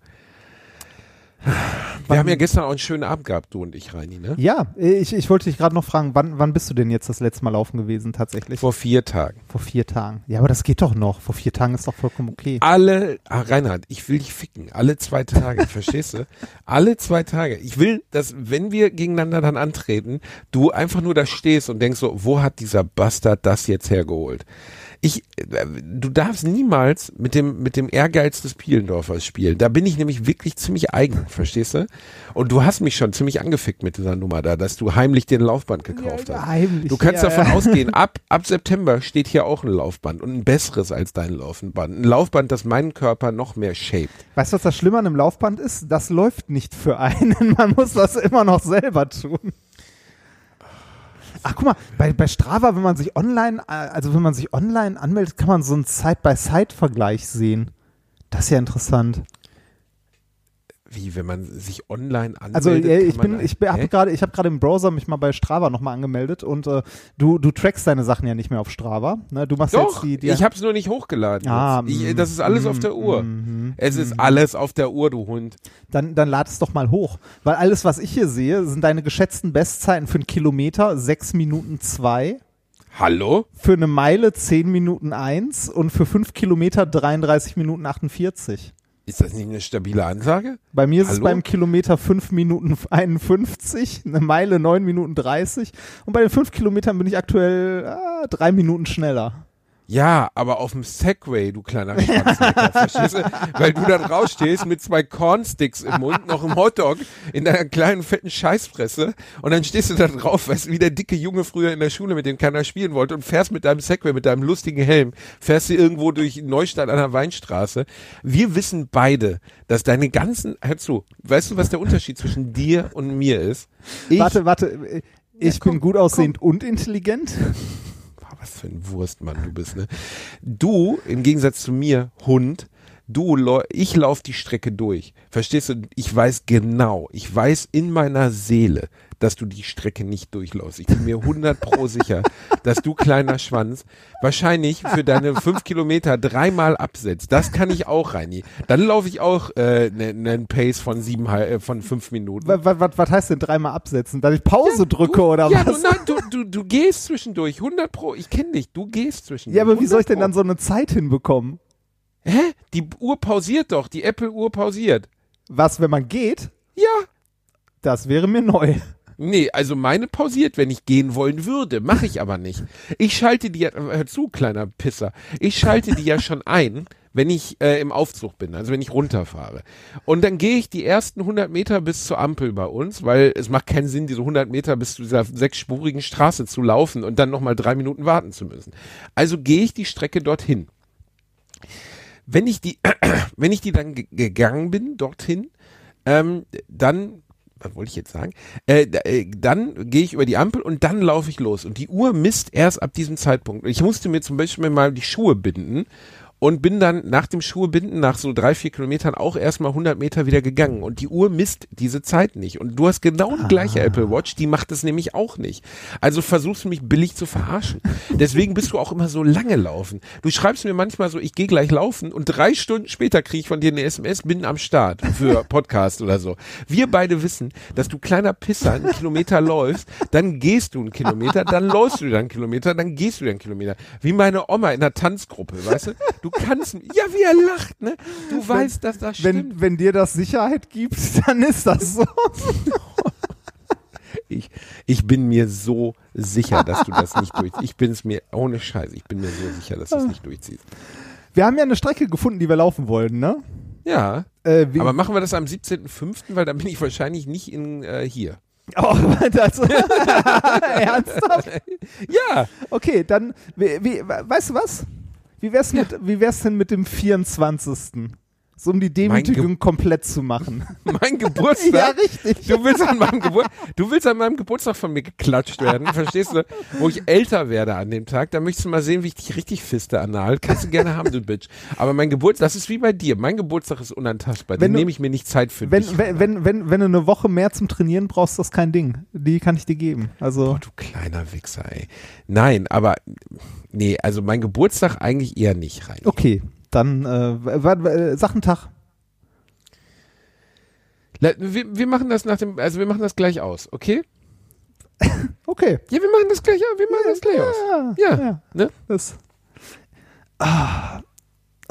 Wir haben ja gestern auch einen schönen Abend gehabt, du und ich, Reini, ne? Ja, ich, ich wollte dich gerade noch fragen, wann, wann bist du denn jetzt das letzte Mal laufen gewesen tatsächlich? Vor vier Tagen. Vor vier Tagen. Ja, aber das geht doch noch. Vor vier Tagen ist doch vollkommen okay. Alle, ah, Reinhard, ich will dich ficken. Alle zwei Tage, verstehst du? Alle zwei Tage. Ich will, dass, wenn wir gegeneinander dann antreten, du einfach nur da stehst und denkst so, wo hat dieser Bastard das jetzt hergeholt? Ich, äh, du darfst niemals mit dem, mit dem Ehrgeiz des Pielendorfers spielen. Da bin ich nämlich wirklich ziemlich eigen, verstehst du? Und du hast mich schon ziemlich angefickt mit dieser Nummer da, dass du heimlich dir ein Laufband gekauft hast. Heimlich. Du kannst ja, davon ja. ausgehen, ab, ab September steht hier auch ein Laufband und ein besseres als dein Laufband. Ein Laufband, das meinen Körper noch mehr shaped. Weißt du, was das Schlimme an einem Laufband ist? Das läuft nicht für einen. Man muss das immer noch selber tun. Ach, guck mal, bei, bei Strava, wenn man sich online, äh, also wenn man sich online anmeldet, kann man so einen Side-by-Side-Vergleich sehen. Das ist ja interessant. Wie, wenn man sich online anmeldet? Also ich bin, ich habe gerade, ich habe gerade im Browser mich mal bei Strava nochmal angemeldet und äh, du, du trackst deine Sachen ja nicht mehr auf Strava. Ne? Du machst Doch, jetzt die, die ich habe es nur nicht hochgeladen. Ah, ich, mm, das ist alles auf der Uhr. mm, es ist alles auf der Uhr, du Hund. dann, dann lad es doch mal hoch. Weil alles, was ich hier sehe, sind deine geschätzten Bestzeiten für einen Kilometer 6 Minuten 2, Hallo? für eine Meile 10 Minuten 1 und für 5 Kilometer 33 Minuten 48. Ist das nicht eine stabile Ansage? Bei mir ist es Hallo? beim Kilometer 5 Minuten 51, eine Meile 9 Minuten 30 und bei den 5 Kilometern bin ich aktuell ah, 3 Minuten schneller. Ja, aber auf dem Segway, du kleiner Schwanzlecker, verstehst du? Weil du da drauf stehst mit zwei Cornsticks im Mund, noch im Hotdog, in deiner kleinen fetten Scheißfresse und dann stehst du da drauf, weißt du, wie der dicke Junge früher in der Schule, mit dem keiner spielen wollte und fährst mit deinem Segway, mit deinem lustigen Helm, fährst du irgendwo durch Neustadt an der Weinstraße. Wir wissen beide, dass deine ganzen, hör zu, weißt du, was der Unterschied zwischen dir und mir ist? Ich, warte, warte, ich komm, bin gut aussehend und intelligent. Was für ein Wurstmann du bist, ne? Du, im Gegensatz zu mir, Hund, du, ich lauf die Strecke durch. Verstehst du? Ich weiß genau, ich weiß in meiner Seele, dass du die Strecke nicht durchläufst. Ich bin mir 100 pro sicher, dass du kleiner Schwanz wahrscheinlich für deine fünf Kilometer dreimal absetzt. Das kann ich auch, Reini. Dann laufe ich auch äh, einen ne, Pace von sieben, äh, von fünf Minuten. Was, was, was heißt denn dreimal absetzen? Dass ich Pause drücke du, oder ja, was? Du, nein, du, du, du gehst zwischendurch, 100 pro. Ich kenne dich, du gehst zwischendurch. ja, aber wie soll ich denn 100 dann so eine Zeit hinbekommen? Hä? Die Uhr pausiert doch, die Apple-Uhr pausiert. Was, wenn man geht? Ja. Das wäre mir neu. Nee, also meine pausiert, wenn ich gehen wollen würde. Mache ich aber nicht. Ich schalte die ja, hör zu, kleiner Pisser. Ich schalte die ja schon ein, wenn ich äh, im Aufzug bin, also wenn ich runterfahre. Und dann gehe ich die ersten 100 Meter bis zur Ampel bei uns, weil es macht keinen Sinn, diese 100 Meter bis zu dieser sechsspurigen Straße zu laufen und dann nochmal drei Minuten warten zu müssen. Also gehe ich die Strecke dorthin. Wenn ich die, wenn ich die dann ge- gegangen bin, dorthin, ähm, dann, was wollte ich jetzt sagen? Äh, äh, dann gehe ich über die Ampel und dann laufe ich los. Und die Uhr misst erst ab diesem Zeitpunkt. Ich musste mir zum Beispiel mal die Schuhe binden und bin dann nach dem Schuhebinden nach so drei, vier Kilometern auch erstmal 100 Meter wieder gegangen. Und die Uhr misst diese Zeit nicht. Und du hast genau die gleiche Apple Watch, die macht es nämlich auch nicht. Also versuchst du mich billig zu verarschen. Deswegen bist du auch immer so lange laufen. Du schreibst mir manchmal so, ich gehe gleich laufen und drei Stunden später kriege ich von dir eine SMS, bin am Start für Podcast oder so. Wir beide wissen, dass du kleiner Pisser einen Kilometer läufst, dann gehst du einen Kilometer, dann läufst du wieder einen Kilometer, dann gehst du wieder einen Kilometer. Wie meine Oma in der Tanzgruppe, weißt du? Du kannst, ja, wie er lacht, ne? Du weißt, dass das stimmt. Wenn, wenn dir das Sicherheit gibt, dann ist das so. Ich, ich bin mir so sicher, dass du das nicht durchziehst. Ich bin es mir, ohne Scheiß, ich bin mir so sicher, dass du es nicht durchziehst. Wir haben ja eine Strecke gefunden, die wir laufen wollen, ne? Ja, Äh, wie, aber machen wir das am 17.05., weil dann bin ich wahrscheinlich nicht in äh, hier. oh, das, ernsthaft? Ja, Okay, dann, wie, wie, weißt du was? Wie wär's, mit, wie wär's denn mit dem 24.? So um die Demütigung komplett zu machen. mein Geburtstag. ja, richtig. Du willst an meinem Gebur du willst an meinem Geburtstag von mir geklatscht werden, verstehst du? Wo ich älter werde an dem Tag, da möchtest du mal sehen, wie ich dich richtig fiste anal. Kannst du gerne haben, du Bitch. Aber mein Geburtstag, das ist wie bei dir. Mein Geburtstag ist unantastbar. Wenn Den nehme ich mir nicht Zeit für Wenn, dich. wenn, wenn, wenn, wenn du eine Woche mehr zum Trainieren brauchst, ist das kein Ding. Die kann ich dir geben. Also, Oh, du kleiner Wichser, ey. Nein, aber nee, also mein Geburtstag eigentlich eher nicht rein. okay. Dann äh, w- Sachentag. Wir, wir machen das nach dem, also wir machen das gleich aus, okay? Okay. Ja, wir machen das gleich aus. Wir machen das gleich aus. Ja, Ja, ne? Das. Ah,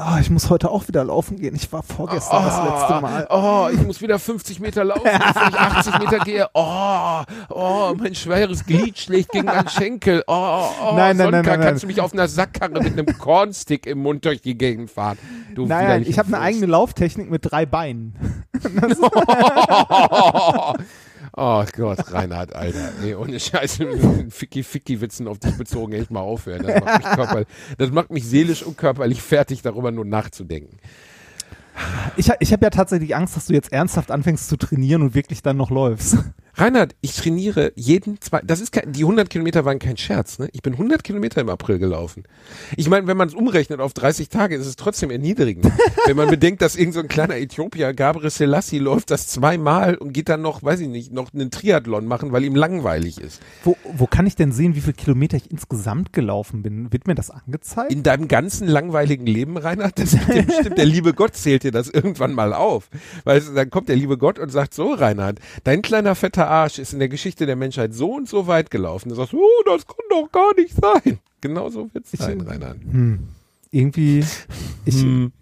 ah, ich muss heute auch wieder laufen gehen. Ich war vorgestern das letzte Mal. Oh, ich muss wieder 50 Meter laufen, bevor ich 80 Meter gehe. Oh, oh, mein schweres Glied schlägt gegen meinen Schenkel. Oh, oh, Nein, nein, Sonntag nein, nein, kannst nein. du mich auf einer Sackkarre mit einem Cornstick im Mund durch die Gegend fahren. Du Naja, widerliche ich habe eine eigene Lauftechnik mit drei Beinen. Oh Gott, Reinhard, Alter. Nee, ohne Scheiße, mit Ficky-Ficky-Witzen auf dich bezogen, echt mal aufhören. Das macht, mich körperlich, das macht mich seelisch und körperlich fertig, darüber nur nachzudenken. Ich, ich habe ja tatsächlich Angst, dass du jetzt ernsthaft anfängst zu trainieren und wirklich dann noch läufst. Reinhard, ich trainiere jeden zwei, das ist kein, die 100 Kilometer waren kein Scherz, ne? Ich bin 100 Kilometer im April gelaufen. Ich meine, wenn man es umrechnet auf 30 Tage, ist es trotzdem erniedrigend. wenn man bedenkt, dass irgend so ein kleiner Äthiopier, Gabriel Selassie, läuft das zweimal und geht dann noch, weiß ich nicht, noch einen Triathlon machen, weil ihm langweilig ist. Wo, wo kann ich denn sehen, wie viele Kilometer ich insgesamt gelaufen bin? Wird mir das angezeigt? In deinem ganzen langweiligen Leben, Reinhard, das bestimmt, der liebe Gott zählt dir das irgendwann mal auf. Weil dann kommt der liebe Gott und sagt so, Reinhard, dein kleiner fetter Arsch ist in der Geschichte der Menschheit so und so weit gelaufen. Du sagst, oh, das kann doch gar nicht sein. Genau so wird's sein, Reinhard. Hm. Irgendwie, ich, Hm.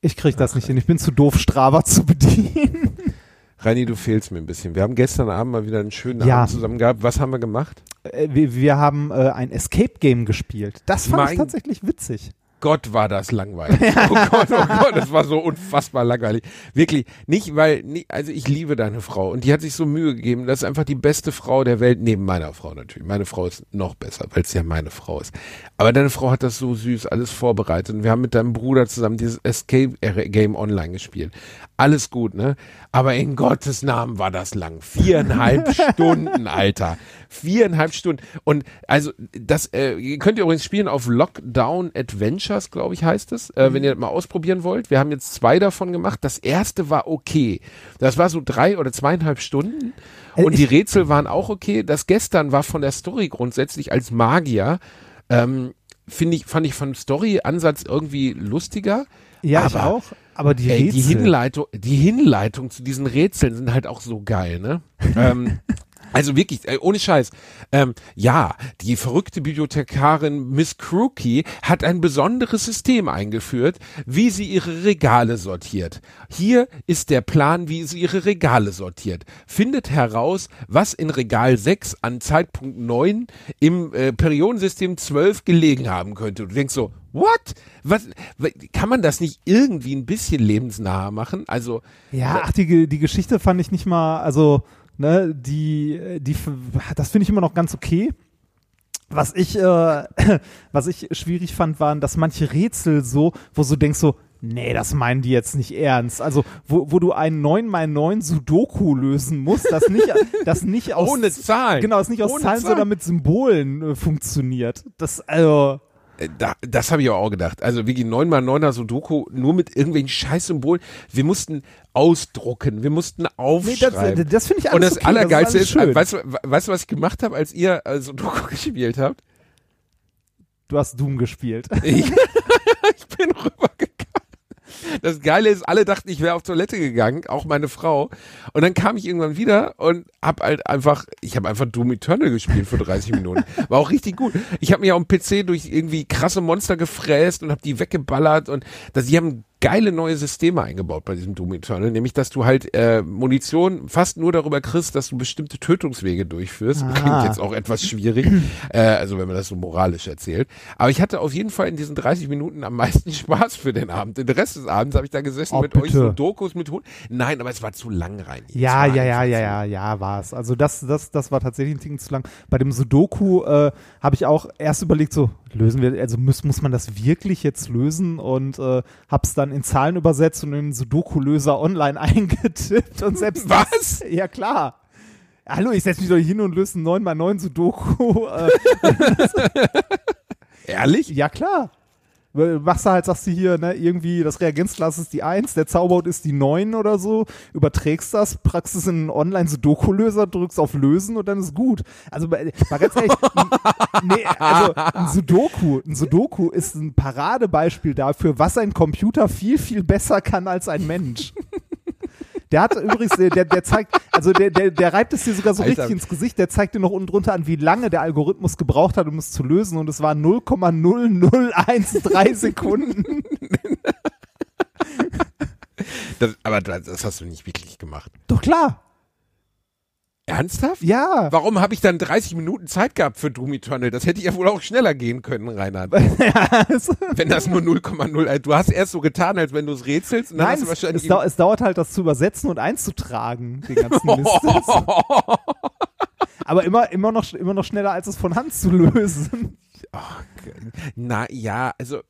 ich krieg das nicht hin. Ich bin zu doof, Strava zu bedienen. Reini, du fehlst mir ein bisschen. Wir haben gestern Abend mal wieder einen schönen Ja. Abend zusammen gehabt. Was haben wir gemacht? Äh, wir, wir haben äh, ein Escape Game gespielt. Das fand ich Mein- tatsächlich witzig. Gott, war das langweilig. Oh Gott, oh Gott, das war so unfassbar langweilig. Wirklich, nicht, weil, also ich liebe deine Frau und die hat sich so Mühe gegeben. Das ist einfach die beste Frau der Welt, neben meiner Frau natürlich. Meine Frau ist noch besser, weil es ja meine Frau ist. Aber deine Frau hat das so süß alles vorbereitet und wir haben mit deinem Bruder zusammen dieses Escape Game online gespielt. Alles gut, ne? Aber in Gottes Namen war das lang. Viereinhalb Stunden, Alter. Viereinhalb Stunden. Und also das äh, ihr könnt ihr übrigens spielen auf Lockdown Adventures, glaube ich, heißt es, äh, wenn ihr das mal ausprobieren wollt. Wir haben jetzt zwei davon gemacht. Das erste war okay. Das war so drei oder zweieinhalb Stunden. Äh, Und die Rätsel waren auch okay. Das gestern war von der Story grundsätzlich als Magier, ähm, finde ich, fand ich von Story-Ansatz irgendwie lustiger. Ja, ich Aber- auch. Aber die Ey, die. Hinleitung, die Hinleitung zu diesen Rätseln sind halt auch so geil, ne? ähm, Also wirklich, äh, ohne Scheiß. Ähm, ja, die verrückte Bibliothekarin Miss Crookie hat ein besonderes System eingeführt, wie sie ihre Regale sortiert. Hier ist der Plan, wie sie ihre Regale sortiert. Findet heraus, was in Regal 6 an Zeitpunkt 9 im äh, Periodensystem 12 gelegen haben könnte. Du denkst so, what? Was, wa- kann man das nicht irgendwie ein bisschen lebensnaher machen? Also, Ja, ach, die, die Geschichte fand ich nicht mal, also, ne, die, die, das finde ich immer noch ganz okay. Was ich, äh, was ich schwierig fand, waren, dass manche Rätsel so, wo du denkst so, nee, das meinen die jetzt nicht ernst. Also, wo, wo du ein 9x9 Sudoku lösen musst, das nicht, das nicht aus, ohne Zahlen. genau, das nicht aus Ohne Zahlen, sondern mit Symbolen äh, funktioniert. Das, also, Äh, Da, das habe ich auch gedacht. Also wirklich 9x9er Sudoku nur mit irgendwelchen Scheißsymbolen. Wir mussten ausdrucken, wir mussten nee, das, aufschreiben. das finde ich Und alles das okay, Allergeilste alles ist, äh, weißt du, weißt du, was ich gemacht habe, als ihr äh, Sudoku gespielt habt? du hast Doom gespielt. Ich, ich bin rübergegangen. Das Geile ist, alle dachten, ich wäre auf Toilette gegangen, auch meine Frau. Und dann kam ich irgendwann wieder und hab halt einfach, ich habe einfach Doom Eternal gespielt für 30 Minuten. War auch richtig gut. Ich habe mich auf dem PC durch irgendwie krasse Monster gefräst und habe die weggeballert und das, die haben geile neue Systeme eingebaut bei diesem Doom Eternal, nämlich dass du halt äh, Munition fast nur darüber kriegst, dass du bestimmte Tötungswege durchführst. Ah. Klingt jetzt auch etwas schwierig, äh, also wenn man das so moralisch erzählt. Aber ich hatte auf jeden Fall in diesen 30 Minuten am meisten Spaß für den Abend. Den Rest des Abends habe ich da gesessen Oh, mit euch bitte. so Dokus mit Hund. Nein, aber es war zu. Ja, Es war ja, ja, ja, zu- ja, ja, war es. Also das, das, das war tatsächlich ein Ding zu lang. Bei dem Sudoku äh, habe ich auch erst überlegt, so lösen wir, also muss, muss man das wirklich jetzt lösen und äh, hab's dann in Zahlen übersetzt und in den Sudoku-Löser online eingetippt und selbst Was? Das, ja klar. Hallo, ich setze mich doch hin und löse ein 9x9 Sudoku. Äh, Ehrlich? ja, klar. Machst du halt, sagst du hier, ne, irgendwie das Reagenzglas ist die 1, der Zauberhut ist die 9 oder so, überträgst das, es in einen Online-Sudoku-Löser, drückst auf Lösen und dann ist gut. Also mal ganz ehrlich, nee, also ein Sudoku, ein Sudoku ist ein Paradebeispiel dafür, was ein Computer viel, viel besser kann als ein Mensch. Der hat übrigens, der, der, der zeigt, also der, der, der reibt es dir sogar so Alter. richtig ins Gesicht, der zeigt dir noch unten drunter an, wie lange der Algorithmus gebraucht hat, um es zu lösen und es waren 0,0013 Sekunden. Das, aber das hast du nicht wirklich gemacht. Doch klar, Ernsthaft? ja. Warum habe ich dann 30 Minuten Zeit gehabt für Doom Eternal? Das hätte ja wohl auch schneller gehen können, Reinhard. Wenn das nur 0,0, du hast erst so getan, als wenn du es rätselst. Nein, hast du es, wahrscheinlich es, dau es dauert halt, das zu übersetzen und einzutragen, den ganzen Mist. Aber immer, immer, noch, immer noch schneller, als es von Hand zu lösen. Na ja, also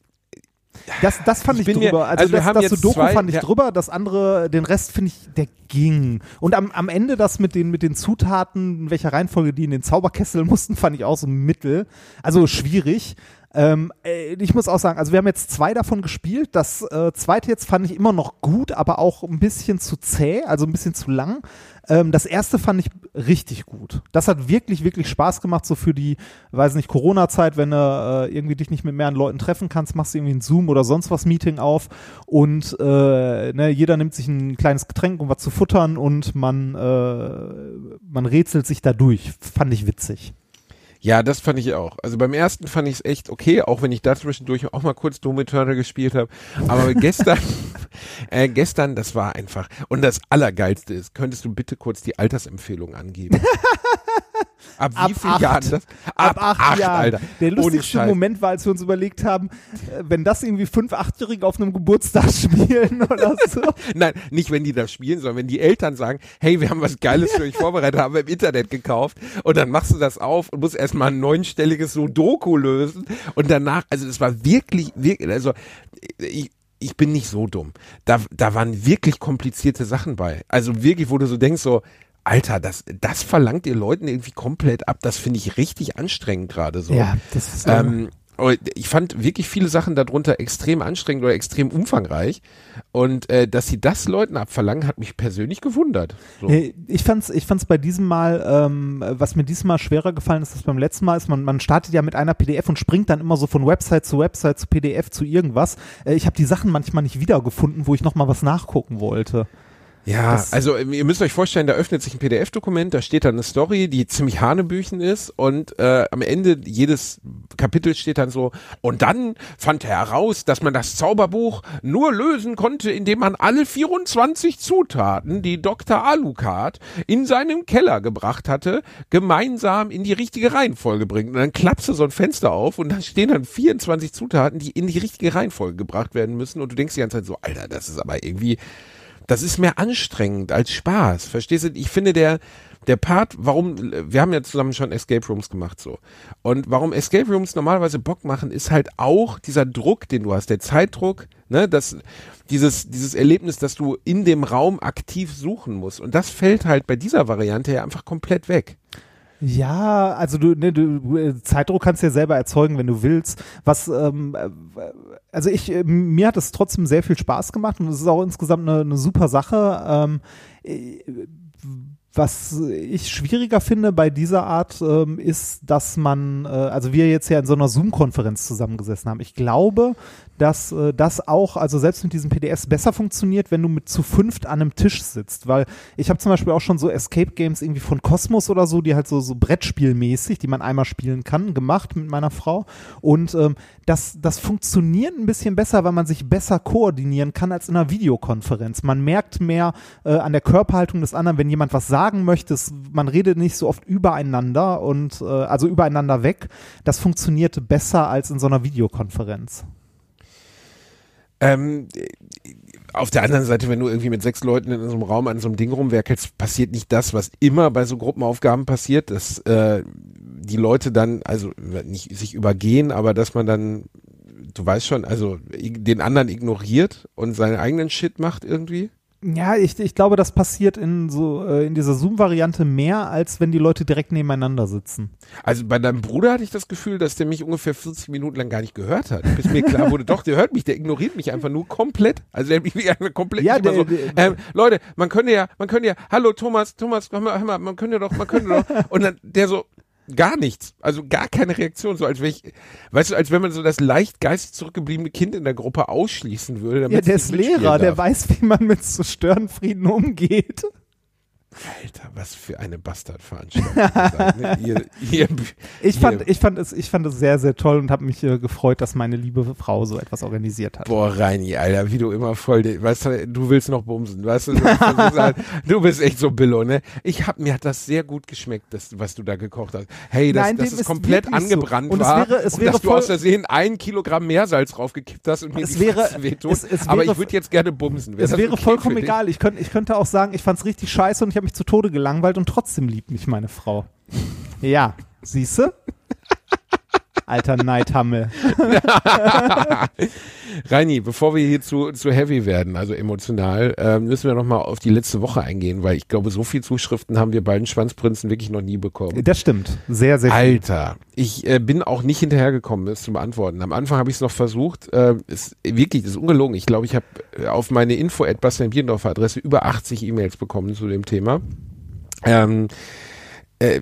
Das, das fand Ich ich, bin mir- drüber. also, also wir das, haben das Sudoku zwei- fand ich ja. drüber, das andere, den Rest finde ich, der ging. Und am, am Ende das mit den, mit den Zutaten, in welcher Reihenfolge die in den Zauberkessel mussten, fand ich auch so mittel. Also schwierig. Ähm, äh, ich muss auch sagen, also wir haben jetzt zwei davon gespielt. Das äh, zweite jetzt fand ich immer noch gut, aber auch ein bisschen zu zäh, also ein bisschen zu lang. Ähm, das erste fand ich richtig gut. Das hat wirklich, wirklich Spaß gemacht, so für die, weiß nicht, Corona-Zeit, wenn du äh, irgendwie dich nicht mit mehreren Leuten treffen kannst, machst du irgendwie ein Zoom oder sonst was Meeting auf und äh, ne, jeder nimmt sich ein kleines Getränk, um was zu futtern und man, äh, man rätselt sich da durch. Fand ich witzig. Ja, das fand ich auch. Also beim ersten fand ich es echt okay, auch wenn ich da zwischendurch auch mal kurz Doom Eternal gespielt habe. Aber gestern, äh, gestern, das war einfach. Und das Allergeilste ist, könntest du bitte kurz die Altersempfehlung angeben? Ab wie Ab vielen acht. Jahren das? Ab acht, Jahren. Alter. Der lustigste. Moment war, als wir uns überlegt haben, äh, wenn das irgendwie fünf, achtjährige auf einem Geburtstag spielen oder so. Nein, nicht wenn die das spielen, sondern wenn die Eltern sagen, hey, wir haben was Geiles für euch vorbereitet, haben wir im Internet gekauft und dann machst du das auf und musst erstmal ein neunstelliges Sudoku lösen und danach, also das war wirklich, wirklich, also ich, ich bin nicht so dumm. Da, da waren wirklich komplizierte Sachen bei. Also wirklich, wo du so denkst, so, Alter, das, das verlangt ihr Leuten irgendwie komplett ab. Das finde ich richtig anstrengend gerade so. das ist Ähm, ich fand wirklich viele Sachen darunter extrem anstrengend oder extrem umfangreich. Und äh, dass sie das Leuten abverlangen, hat mich persönlich gewundert. So. Ich fand's, ich fand's bei diesem Mal, ähm, was mir diesmal schwerer gefallen ist als beim letzten Mal, ist, man, man startet ja mit einer PDF und springt dann immer so von Website zu Website zu PDF zu irgendwas. Äh, ich habe die Sachen manchmal nicht wiedergefunden, wo ich nochmal was nachgucken wollte. Ja, Das- also ähm, ihr müsst euch vorstellen, da öffnet sich ein PDF-Dokument, da steht dann eine Story, die ziemlich hanebüchen ist und äh, am Ende jedes Kapitel steht dann so, und dann fand er heraus, dass man das Zauberbuch nur lösen konnte, indem man alle 24 Zutaten, die Dr. Alucard in seinem Keller gebracht hatte, gemeinsam in die richtige Reihenfolge bringt. Und dann klappst du so ein Fenster auf und da stehen dann 24 Zutaten, die in die richtige Reihenfolge gebracht werden müssen und du denkst die ganze Zeit so, Alter, das ist aber irgendwie das ist mehr anstrengend als Spaß. Verstehst du? Ich finde der der Part, warum wir haben ja zusammen schon Escape Rooms gemacht so. Und warum Escape Rooms normalerweise Bock machen, ist halt auch dieser Druck, den du hast, der Zeitdruck, ne, das dieses dieses Erlebnis, dass du in dem Raum aktiv suchen musst und das fällt halt bei dieser Variante ja einfach komplett weg. Ja, also du, ne, du äh, Zeitdruck kannst du ja selber erzeugen, wenn du willst. Was, ähm, äh, also ich, äh, mir hat es trotzdem sehr viel Spaß gemacht und es ist auch insgesamt eine, eine super Sache. Ähm, äh, was ich schwieriger finde bei dieser Art ähm, ist, dass man, äh, also wir jetzt ja in so einer Zoom-Konferenz zusammengesessen haben. Ich glaube, dass äh, das auch, also selbst mit diesen PDFs besser funktioniert, wenn du mit zu fünft an einem Tisch sitzt, weil ich habe zum Beispiel auch schon so Escape Games irgendwie von Cosmos oder so, die halt so so Brettspielmäßig, die man einmal spielen kann, gemacht mit meiner Frau und ähm, das das funktioniert ein bisschen besser, weil man sich besser koordinieren kann als in einer Videokonferenz. Man merkt mehr äh, an der Körperhaltung des anderen, wenn jemand was sagen möchte, es, man redet nicht so oft übereinander und äh, also übereinander weg. Das funktioniert besser als in so einer Videokonferenz. Ähm, auf der anderen Seite, wenn du irgendwie mit sechs Leuten in so einem Raum an so einem Ding rumwerkelst, passiert nicht das, was immer bei so Gruppenaufgaben passiert, dass äh, die Leute dann, also nicht sich übergehen, aber dass man dann, du weißt schon, also den anderen ignoriert und seinen eigenen Shit macht irgendwie. Ja, ich, ich glaube, das passiert in so äh, in dieser Zoom-Variante mehr, als wenn die Leute direkt nebeneinander sitzen. Also bei deinem Bruder hatte ich das Gefühl, dass der mich ungefähr 40 Minuten lang gar nicht gehört hat. Bis mir klar wurde, doch, der hört mich, der ignoriert mich einfach nur komplett. Also der hat mich einfach komplett Ja, der- so, der- ähm, Leute, man könnte ja, man könnte ja, hallo Thomas, Thomas, hör mal, hör mal, man könnte doch, man könnte doch. Und dann der so, gar nichts. Also gar keine Reaktion, so als wenn ich, weißt du, als wenn man so das leicht geistig zurückgebliebene Kind in der Gruppe ausschließen würde. damit Ja, der ist Lehrer, der weiß, wie man mit so Störenfrieden umgeht. Alter, was für eine Bastardveranstaltung. ne? ihr, ihr, Ich ihr- fand, ich fand es, ich fand es sehr, sehr toll und habe mich äh, gefreut, dass meine liebe Frau so etwas organisiert hat. Boah, Reini, Alter, wie du immer voll, weißt du, du willst noch bumsen, weißt du, du, halt, du bist echt so Billo, ne? Ich hab, mir hat das sehr gut geschmeckt, das, was du da gekocht hast. Hey, dass, Nein, es ist komplett wirklich so. angebrannt Und es war wäre- es und wäre dass du voll- aus Versehen ein Kilogramm Meersalz draufgekippt hast und mir Es die wäre- wehtut. es- es Aber wäre- ich würde jetzt gerne bumsen. Wär Es das wäre okay vollkommen egal. Ich könnte, ich könnte auch sagen, ich fand's richtig scheiße und ich habe mich zu Tode gelangweilt und trotzdem liebt mich meine Frau. Ja, siehste? Alter Neidhammel. Reini, bevor wir hier zu, zu heavy werden, also emotional, ähm, müssen wir nochmal auf die letzte Woche eingehen, weil ich glaube, so viel Zuschriften haben wir beiden Schwanzprinzen wirklich noch nie bekommen. Das stimmt. Sehr, sehr viel. Alter, ich äh, bin auch nicht hinterhergekommen, es zu beantworten. Am Anfang habe ich es noch versucht. Äh, ist wirklich, das ist ungelogen. Ich glaube, ich habe äh, auf meine info Biendorfer Adresse über 80 E-Mails bekommen zu dem Thema. Ähm, äh,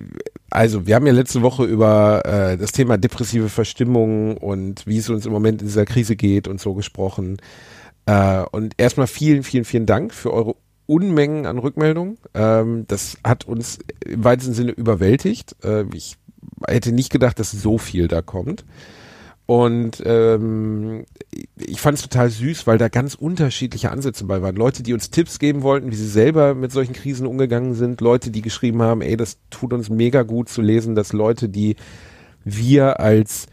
also, wir haben ja letzte Woche über äh, das Thema depressive Verstimmung und wie es uns im Moment in dieser Krise geht und so gesprochen. Äh, und erstmal vielen, vielen, vielen Dank für eure Unmengen an Rückmeldungen. Ähm, das hat uns im weitesten Sinne überwältigt. Äh, ich hätte nicht gedacht, dass so viel da kommt. Und ähm, ich fand es total süß, weil da ganz unterschiedliche Ansätze bei waren. Leute, die uns Tipps geben wollten, wie sie selber mit solchen Krisen umgegangen sind. Leute, die geschrieben haben, ey, das tut uns mega gut zu lesen, dass Leute, die wir als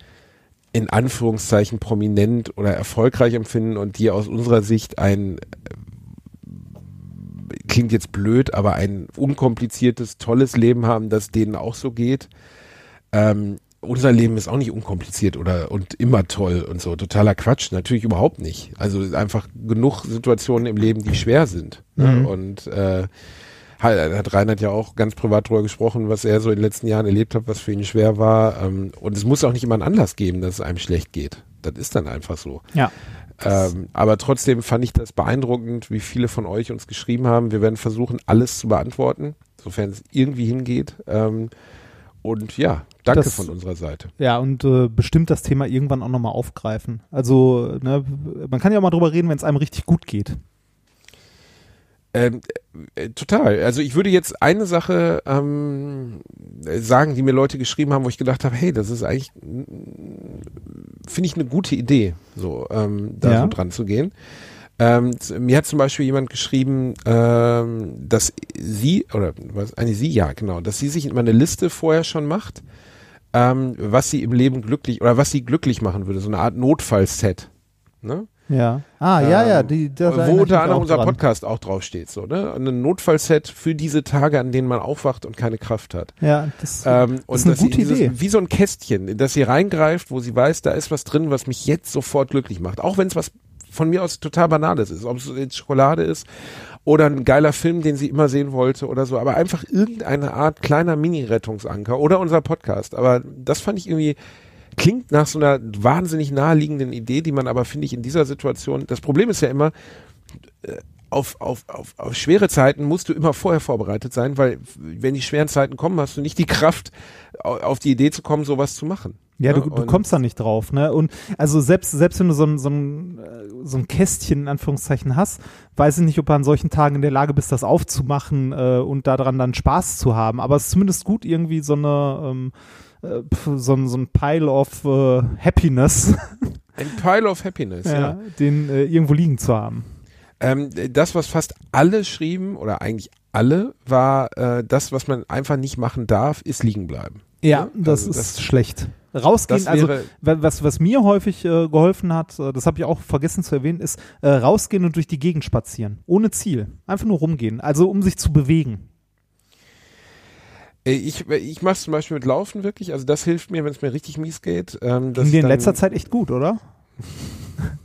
in Anführungszeichen prominent oder erfolgreich empfinden und die aus unserer Sicht ein klingt jetzt blöd, aber ein unkompliziertes, tolles Leben haben, das denen auch so geht. Ähm, unser Leben ist auch nicht unkompliziert oder und immer toll und so. Totaler Quatsch, natürlich überhaupt nicht. Also einfach genug Situationen im Leben, die schwer sind. Ne? Und äh, hat, hat Reinhard ja auch ganz privat drüber gesprochen, was er so in den letzten Jahren erlebt hat, was für ihn schwer war. Ähm, und es muss auch nicht immer einen Anlass geben, dass es einem schlecht geht. Das ist dann einfach so. Ja. Ähm, aber trotzdem fand ich das beeindruckend, wie viele von euch uns geschrieben haben. Wir werden versuchen, alles zu beantworten, sofern es irgendwie hingeht. Ähm, und ja, danke Das- von unserer Seite. Ja, und äh, bestimmt das Thema irgendwann auch nochmal aufgreifen. Also, ne, man kann ja auch mal drüber reden, wenn es einem richtig gut geht. Ähm, äh, total. Also ich würde jetzt eine Sache ähm, sagen, die mir Leute geschrieben haben, wo ich gedacht habe, hey, das ist eigentlich, finde ich eine gute Idee, so ähm, da Ja. so dran zu gehen. Ähm, mir hat zum Beispiel jemand geschrieben, ähm, dass sie, oder was, eine sie, ja, genau, dass sie sich immer eine Liste vorher schon macht, ähm, was sie im Leben glücklich, oder was sie glücklich machen würde, so eine Art Notfallset. Ne? Ja. Ah, ja, ja. Ähm, Die, wo unter anderem unser dran. Podcast auch draufsteht, so, ne? Ein Notfallset für diese Tage, an denen man aufwacht und keine Kraft hat. Ja, das, Ähm, und das ist eine gute dieses, Idee. Wie so ein Kästchen, in das sie reingreift, wo sie weiß, da ist was drin, was mich jetzt sofort glücklich macht. Auch wenn es was von mir aus total Banales ist. Ob es jetzt Schokolade ist oder ein geiler Film, den sie immer sehen wollte oder so. Aber einfach irgendeine Art kleiner Mini-Rettungsanker oder unser Podcast. Aber das fand ich irgendwie, klingt nach so einer wahnsinnig naheliegenden Idee, die man aber, finde ich, in dieser Situation, das Problem ist ja immer, äh, auf, auf, auf, auf schwere Zeiten musst du immer vorher vorbereitet sein, weil wenn die schweren Zeiten kommen, hast du nicht die Kraft, au- auf die Idee zu kommen, sowas zu machen. Ja, Ne? du, du Und- kommst da nicht drauf, ne? Und also selbst, selbst wenn du so ein, so ein, äh, so ein Kästchen in Anführungszeichen hast, weiß ich nicht, ob du an solchen Tagen in der Lage bist, das aufzumachen äh, und daran dann Spaß zu haben. Aber es ist zumindest gut, irgendwie so eine ähm, äh, so, ein- so ein Pile of äh, Happiness, Ein Pile of Happiness, ja. ja, den äh, irgendwo liegen zu haben. Ähm, das, was fast alle schrieben, oder eigentlich alle, war, äh, das, was man einfach nicht machen darf, ist liegen bleiben. Ja, Ja, das also ist das- schlecht. Rausgehen, also was, was mir häufig äh, geholfen hat, äh, das habe ich auch vergessen zu erwähnen, ist äh, rausgehen und durch die Gegend spazieren. Ohne Ziel. Einfach nur rumgehen. Also um sich zu bewegen. äh, ich, ich mache es zum Beispiel mit Laufen wirklich, also das hilft mir, wenn es mir richtig mies geht. Ähm, Ging dir in letzter Zeit echt gut, oder?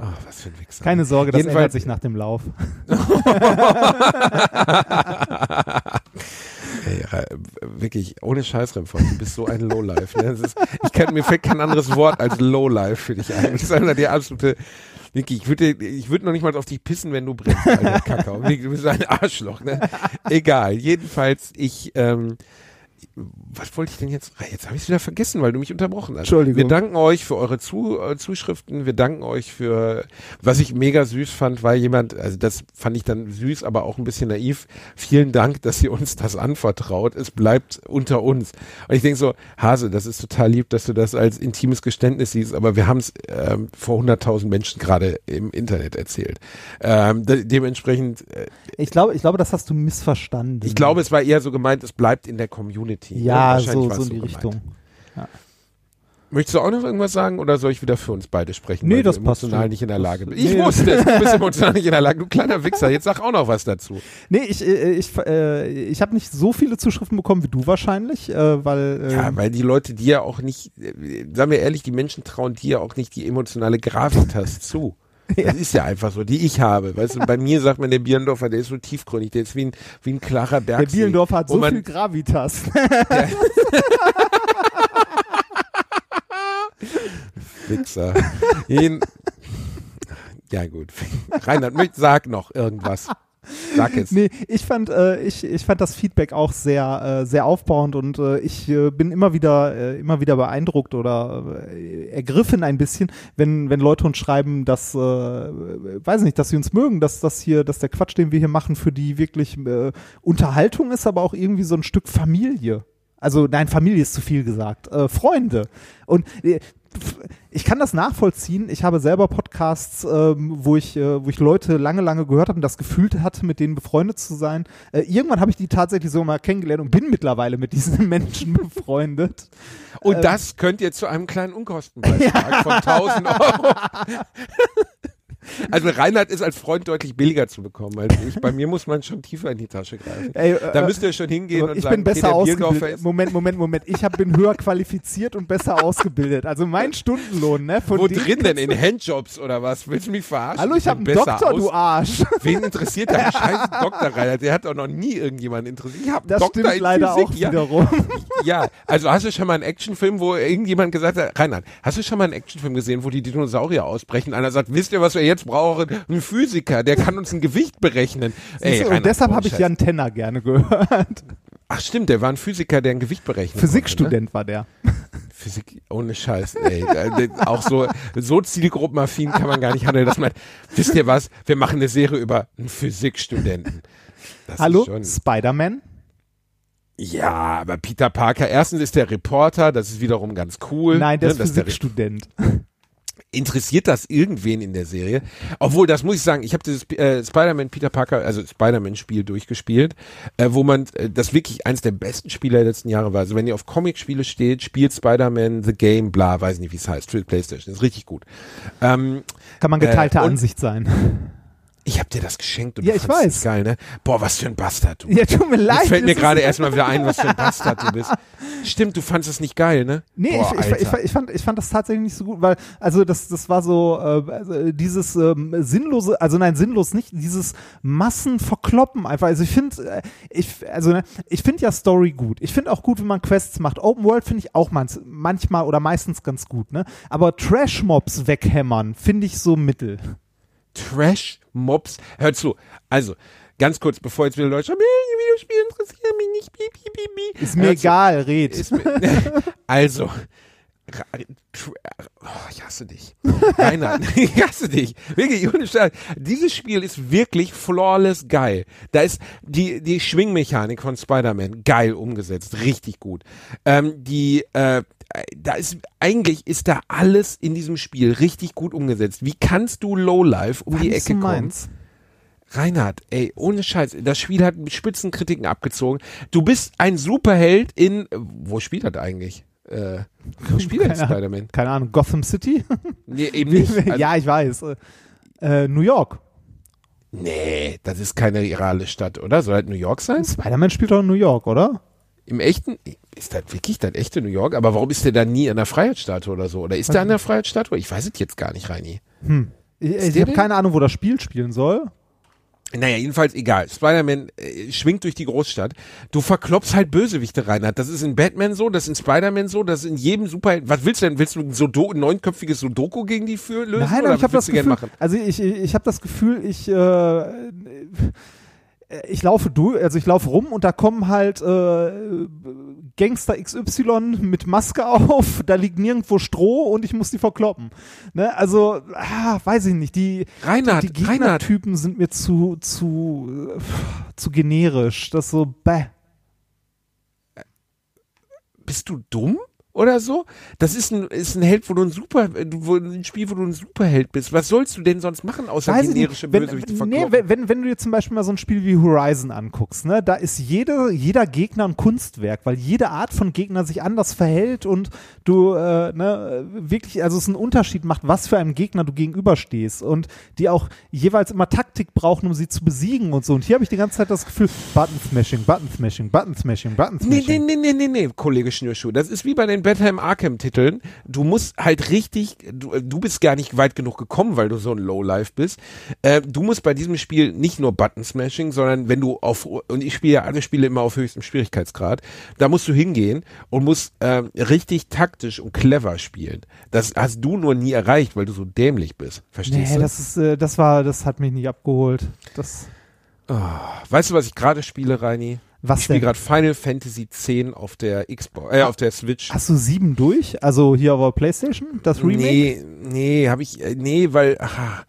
Ah, was für ein Wichser. Keine Sorge, das Jedenfalls- ändert sich nach dem Lauf. Ey, wirklich, ohne Scheiß, Remford, du bist so ein Lowlife. Ne? Ist, ich kann, mir fällt kein anderes Wort als Lowlife für dich ein. Das ist einer der absolute, wirklich, ich würde ich würd noch nicht mal auf dich pissen, wenn du brennst, Alter, Kakao. Du bist ein Arschloch, ne? Egal, jedenfalls, ich, ähm, was wollte ich denn jetzt? Jetzt habe ich es wieder vergessen, weil du mich unterbrochen hast. Entschuldigung. Wir danken euch für eure Zu äh, Zuschriften. Wir danken euch für, was ich mega süß fand, weil jemand, also das fand ich dann süß, aber auch ein bisschen naiv. Vielen Dank, dass ihr uns das anvertraut. Es bleibt unter uns. Und ich denke so, Hase, das ist total lieb, dass du das als intimes Geständnis siehst, aber wir haben es ähm, vor 100.000 Menschen gerade im Internet erzählt. Ähm, de dementsprechend, äh, Ich glaube, ich glaube, das hast du missverstanden. ich glaube, es war eher so gemeint, es bleibt in der Community. Ne? ja, so, so in die gemeint. Richtung. Möchtest du auch noch irgendwas sagen oder soll ich wieder für uns beide sprechen? Nee, das passt emotional schon. nicht in der Das- Lage bist. Ich nee. wusste es, du bist emotional nicht in der Lage. Du kleiner Wichser. Jetzt sag auch noch was dazu. Nee, ich, äh, ich, äh, ich habe nicht so viele Zuschriften bekommen wie du wahrscheinlich, äh, weil äh, Ja, weil die Leute dir auch nicht, äh, sagen wir ehrlich, die Menschen trauen dir auch nicht die emotionale Gravitas zu. Das ist ja einfach so, die ich habe. Weißt du, bei mir sagt man, der Bierendorfer, der ist so tiefgründig, der ist wie ein, wie ein klarer der Bergsee. Bielendorf hat so man- viel Gravitas. Wichser. Jeden, ja gut. Reinhard, sag noch irgendwas. Sag jetzt. Nee, ich fand, äh, ich, ich fand das Feedback auch sehr, äh, sehr aufbauend und äh, ich äh, bin immer wieder, äh, immer wieder beeindruckt oder äh, ergriffen ein bisschen, wenn, wenn Leute uns schreiben, dass, äh, weiß nicht, dass sie uns mögen, dass das hier, dass der Quatsch, den wir hier machen, für die wirklich äh, Unterhaltung ist, aber auch irgendwie so ein Stück Familie. Also nein, Familie ist zu viel gesagt. Äh, Freunde. Und äh, ich kann das nachvollziehen. Ich habe selber Podcasts, ähm, wo ich, äh, wo ich Leute lange, lange gehört habe und das Gefühl hatte, mit denen befreundet zu sein. Äh, irgendwann habe ich die tatsächlich so mal kennengelernt und bin mittlerweile mit diesen Menschen befreundet. Und Ähm. das könnt ihr zu einem kleinen Unkostenbeitrag von 1000 Euro. Also Reinhard ist als Freund deutlich billiger zu bekommen als ich. Bei mir muss man schon tiefer in die Tasche greifen. Ey, äh, Da müsst ihr schon hingehen und ich sagen, bin besser okay, ausgebildet. Moment, Moment, Moment. Ich hab, bin höher qualifiziert und besser ausgebildet. Also mein Stundenlohn, ne? Von wo drin denn? In Handjobs oder was? Willst du mich verarschen? Hallo, ich habe einen Doktor, du Arsch. Wen interessiert der scheiß Doktor Reinhard? Der hat doch noch nie irgendjemanden interessiert. Ich habe einen Das Doktor stimmt in leider Physik. auch ja. wiederum. Ja, also hast du schon mal einen Actionfilm, wo irgendjemand gesagt hat, Reinhard, hast du schon mal einen Actionfilm gesehen, wo die Dinosaurier ausbrechen? Einer sagt, wisst ihr, was wir jetzt brauchen? Ein Physiker, der kann uns ein Gewicht berechnen. Ey, du, und deshalb habe ich Scheiß. Jan Tenner gerne gehört. Ach stimmt, der war ein Physiker, der ein Gewicht berechnet. Physikstudent war der. Konnte, ne? Physik, ohne Scheiß, ey. Auch so, so zielgruppenaffin kann man gar nicht handeln, dass man, wisst ihr was, wir machen eine Serie über einen Physikstudenten. Das Hallo, Spider-Man? ja, aber Peter Parker, erstens ist der Reporter, das ist wiederum ganz cool. Nein, der ne, ist dass der Physikstudent. Interessiert das irgendwen in der Serie? Obwohl, das muss ich sagen, ich habe dieses äh, Spider-Man Peter Parker, also Spider-Man-Spiel durchgespielt, äh, wo man äh, das wirklich eins der besten Spiele der letzten Jahre war. Also wenn ihr auf Comic-Spiele steht, spielt Spider-Man The Game, bla, weiß nicht, wie es heißt, für Playstation. ist richtig gut. Ähm, Kann man geteilter Äh, Ansicht sein. Ich habe dir das geschenkt und Ja, du ich weiß. es geil, ne? Boah, was für ein Bastard du. Ja, tut mir leid. Jetzt fällt mir gerade erstmal wieder ein, was für ein Bastard du bist. Stimmt, du fandest es nicht geil, ne? Nee, Boah, ich, ich, ich, ich, fand, ich fand das tatsächlich nicht so gut, weil, also das, das war so, äh, also dieses ähm, sinnlose, also nein, sinnlos nicht, dieses Massenverkloppen einfach. Also ich finde, äh, ich, also ne, ich finde ja Story gut. Ich finde auch gut, wenn man Quests macht. Open World finde ich auch manch, manchmal oder meistens ganz gut, ne? Aber Trash-Mobs weghämmern finde ich so mittel. Trash-Mobs. Hör zu. Also, ganz kurz, bevor jetzt wieder Leute schreiben, "Nee, Videospiele interessieren mich nicht, piep, piep, piep, piep. Ist mir egal, red. Ist also, ich hasse dich. Rainer, ich hasse dich. Wirklich, ohne Scheiß. Dieses Spiel ist wirklich flawless geil. Da ist die, die Schwingmechanik von Spider-Man geil umgesetzt. Richtig gut. Ähm, die, äh, da ist, eigentlich ist da alles in diesem Spiel richtig gut umgesetzt. Wie kannst du Lowlife um die Fandst Ecke kommen? Reinhard, ey, ohne Scheiß, das Spiel hat Spitzenkritiken abgezogen. Du bist ein Superheld in, wo spielt das eigentlich? Äh, wo spielt denn. Spider-Man? Keine Ahnung, Gotham City? Nee, eben nicht. Also, ja, ich weiß. Äh, New York. Nee, das ist keine reale Stadt, oder? Soll das New York sein? Spider-Man spielt doch in New York, oder? Im echten, ist das wirklich das echte New York? Aber warum ist der da nie an der Freiheitsstatue oder so? Oder ist der an der Freiheitsstatue? Ich weiß es jetzt gar nicht, Reini. Ich, Ist ich der habe keine Ahnung, wo das Spiel spielen soll. Naja, jedenfalls egal. Spider-Man äh, schwingt durch die Großstadt. Du verkloppst halt Bösewichte, Reinhard. Das ist in Batman so, das ist in Spider-Man so, das ist in jedem Super. Was willst du denn? Willst du ein, Sudo ein neunköpfiges Sudoku gegen die für lösen? Nein, aber ich habe das Gefühl, machen? also ich, ich, ich habe das Gefühl, ich äh, ich laufe durch, also ich laufe rum und da kommen halt äh, Gangster XY mit Maske auf, da liegt nirgendwo Stroh und ich muss die verkloppen. Ne? Also, ah, weiß ich nicht, die, Reinhard, die Reinhard. Gegnertypen sind mir zu, zu, äh, zu generisch. Das ist so, bäh. Bist du dumm? Oder so? Das ist ein, ist ein Held, wo du ein Super, wo, ein Spiel, wo du ein Superheld bist. Was sollst du denn sonst machen, außer Weiß generische. Wenn, Bösewichte nee, verkloppen? wenn, wenn, wenn du dir zum Beispiel mal so ein Spiel wie Horizon anguckst, ne, da ist jede, jeder Gegner ein Kunstwerk, weil jede Art von Gegner sich anders verhält und du äh, ne, wirklich, also es einen Unterschied macht, was für einem Gegner du gegenüberstehst und die auch jeweils immer Taktik brauchen, um sie zu besiegen und so. Und hier habe ich die ganze Zeit das Gefühl, Button Smashing, Button Smashing, Button Smashing, Button Nee, nee, nee, nee, nee, nee, Kollege Schnürschuh. Das ist wie bei den Batman Arkham Titeln. Du musst halt richtig, du, du bist gar nicht weit genug gekommen, weil du so ein Lowlife bist. Äh, du musst bei diesem Spiel nicht nur Button Smashing, sondern wenn du auf, und ich spiele ja alle Spiele immer auf höchstem Schwierigkeitsgrad, da musst du hingehen und musst ähm, richtig taktisch und clever spielen. Das hast du nur nie erreicht, weil du so dämlich bist. Verstehst Nee, du? das ist, äh, das war, das hat mich nicht abgeholt. Das, weißt du, was ich gerade spiele, Reini? Was Ich spiele gerade Final Fantasy X auf der Xbox, äh, auf der Switch. Hast du sieben durch? Also hier auf der Playstation? Das Remake? Nee, nee, habe ich, äh, nee, weil ach,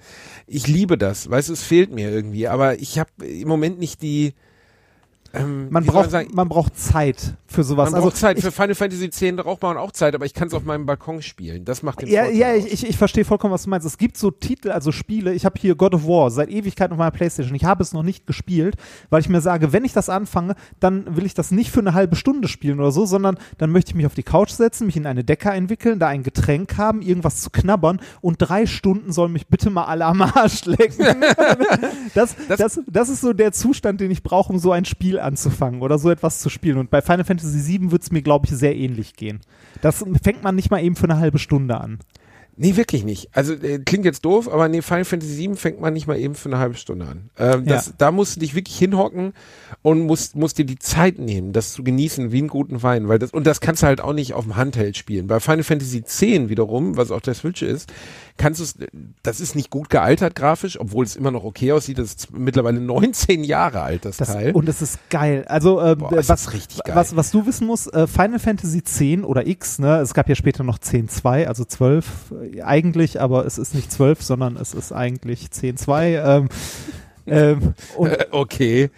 ich liebe das, weißt du, es fehlt mir irgendwie, aber ich habe im Moment nicht die, ähm, Man braucht, sagen, man braucht Zeit für sowas. man also braucht Zeit. ich, Für Final Fantasy X braucht man auch Zeit, aber ich kann es auf meinem Balkon spielen. Das macht den ja, Vorteil ja, ich, ich, ich verstehe vollkommen, was du meinst. Es gibt so Titel, also Spiele. Ich habe hier God of War seit Ewigkeit auf meiner Playstation. Ich habe es noch nicht gespielt, weil ich mir sage, wenn ich das anfange, dann will ich das nicht für eine halbe Stunde spielen oder so, sondern dann möchte ich mich auf die Couch setzen, mich in eine Decke einwickeln, da ein Getränk haben, irgendwas zu knabbern und drei Stunden sollen mich bitte mal alle am Arsch lecken. das, Das- das, das ist so der Zustand, den ich brauche, um so ein Spiel anzufangen oder so etwas zu spielen. Und bei Final Fantasy VII wird es mir, glaube ich, sehr ähnlich gehen. Das fängt man nicht mal eben für eine halbe Stunde an. Nee, wirklich nicht. Also äh, klingt jetzt doof, aber nee, Final Fantasy VII fängt man nicht mal eben für eine halbe Stunde an. Ähm, das, Ja. Da musst du dich wirklich hinhocken und musst, musst dir die Zeit nehmen, das zu genießen wie einen guten Wein. Weil das, und das kannst du halt auch nicht auf dem Handheld spielen. Bei Final Fantasy X wiederum, was auch der Switch ist, kannst du es, das ist nicht gut gealtert grafisch, obwohl es immer noch okay aussieht. Das ist mittlerweile 19 Jahre alt, das, Das, Teil. und es ist geil. Also äh, Boah, was, richtig geil. was was du wissen musst, äh, Final Fantasy 10 oder X, ne? Es gab ja später noch 10.2, also 12 äh, eigentlich, aber es ist nicht 12, sondern es ist eigentlich 10.2. Ähm, ähm, und Äh, okay.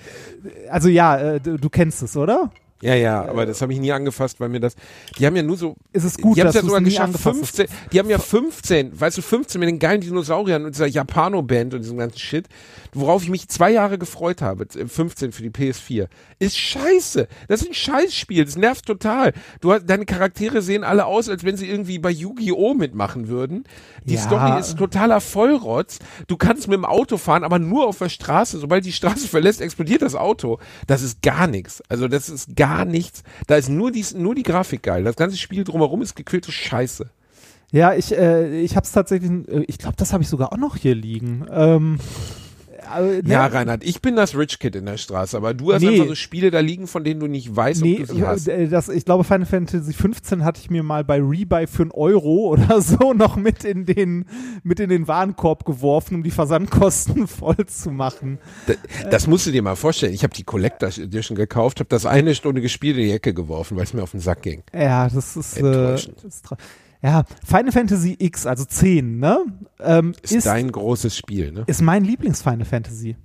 also ja, äh, du, du kennst es, oder? Ja, ja, aber das habe ich nie angefasst, weil mir das, die haben ja nur so, Ist es gut, die haben dass ja sogar geschafft, angefasst hast? 15, die haben ja 15, weißt du, 15 mit den geilen Dinosauriern und dieser Japano-Band und diesem ganzen Shit, worauf ich mich zwei Jahre gefreut habe, äh, 15 für die PS4, ist scheiße. Das ist ein Scheißspiel, das nervt total. Du hast, deine Charaktere sehen alle aus, als wenn sie irgendwie bei Yu-Gi-Oh! mitmachen würden. Die Ja. Story ist totaler Vollrotz. Du kannst mit dem Auto fahren, aber nur auf der Straße. Sobald die Straße verlässt, explodiert das Auto. Das ist gar nichts. Also das ist gar nichts. Da ist nur die, nur die Grafik geil. Das ganze Spiel drumherum ist gequälte Scheiße. Ja, ich, äh, ich habe es tatsächlich, äh, ich glaube, das habe ich sogar auch noch hier liegen. Ähm, äh? Ja, Reinhard, ich bin das Rich Kid in der Straße, aber du hast Nee. einfach so Spiele da liegen, von denen du nicht weißt, Nee, ob du sie hast. äh, das, ich glaube, Final Fantasy 15 hatte ich mir mal bei Rebuy für einen Euro oder so noch mit in den, mit in den Warenkorb geworfen, um die Versandkosten voll zu machen. Da- Das musst du dir mal vorstellen. Ich habe die Collectors Edition gekauft, habe das eine Stunde gespielt in die Ecke geworfen, weil es mir auf den Sack ging. Ja, das ist, äh, ist ja, Final Fantasy X, also 10, ne? Ähm, Ist, ist, dein großes Spiel, ne? ist mein Lieblings-Final Fantasy.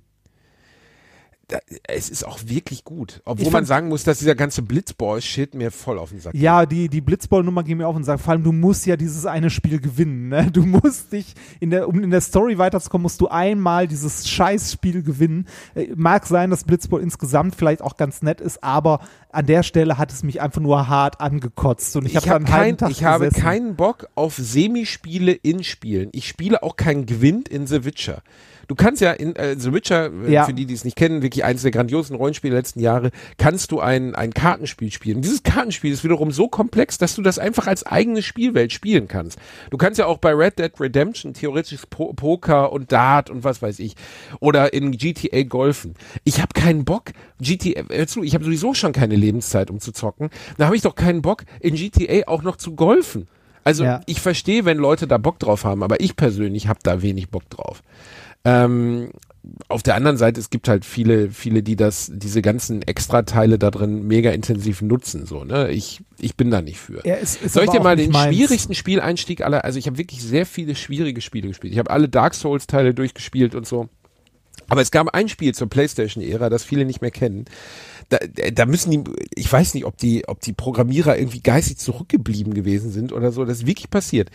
Es ist auch wirklich gut. Obwohl man sagen muss, dass dieser ganze Blitzball-Shit mir voll auf den Sack Ja, die, die Blitzball-Nummer geht mir auf und sagt, vor allem, du musst ja dieses eine Spiel gewinnen. Ne? Du musst dich, in der, um in der Story weiterzukommen, musst du einmal dieses Scheißspiel gewinnen. Äh, mag sein, dass Blitzball insgesamt vielleicht auch ganz nett ist, aber an der Stelle hat es mich einfach nur hart angekotzt. Und ich, Ich, habe hab dann einen kein, Tag ich habe keinen Bock auf Semispiele in Spielen. Ich spiele auch keinen Gewinn in The Witcher. Du kannst ja in äh, The Witcher, äh, Ja. für die, die es nicht kennen, wirklich eines der grandiosen Rollenspiele der letzten Jahre, kannst du ein, ein Kartenspiel spielen. Und dieses Kartenspiel ist wiederum so komplex, dass du das einfach als eigene Spielwelt spielen kannst. Du kannst ja auch bei Red Dead Redemption theoretisch po Poker und Dart und was weiß ich. Oder in GTA golfen. Ich habe keinen Bock, GTA, hör zu, ich habe sowieso schon keine Lebenszeit, um zu zocken. Da habe ich doch keinen Bock, in GTA auch noch zu golfen. Also Ja. ich verstehe, wenn Leute da Bock drauf haben, aber ich persönlich habe da wenig Bock drauf. Ähm, auf der anderen Seite, es gibt halt viele, viele, die das, diese ganzen Extrateile da drin mega intensiv nutzen, so, ne? Ich, ich bin da nicht für. Ja, es ist Soll ich dir mal den meins. schwierigsten Spieleinstieg aller, also ich habe wirklich sehr viele schwierige Spiele gespielt. Ich habe alle Dark Souls Teile durchgespielt und so. Aber es gab ein Spiel zur PlayStation-Ära, das viele nicht mehr kennen. Da, da müssen die, ich weiß nicht, ob die, ob die Programmierer irgendwie geistig zurückgeblieben gewesen sind oder so. Das ist wirklich passiert.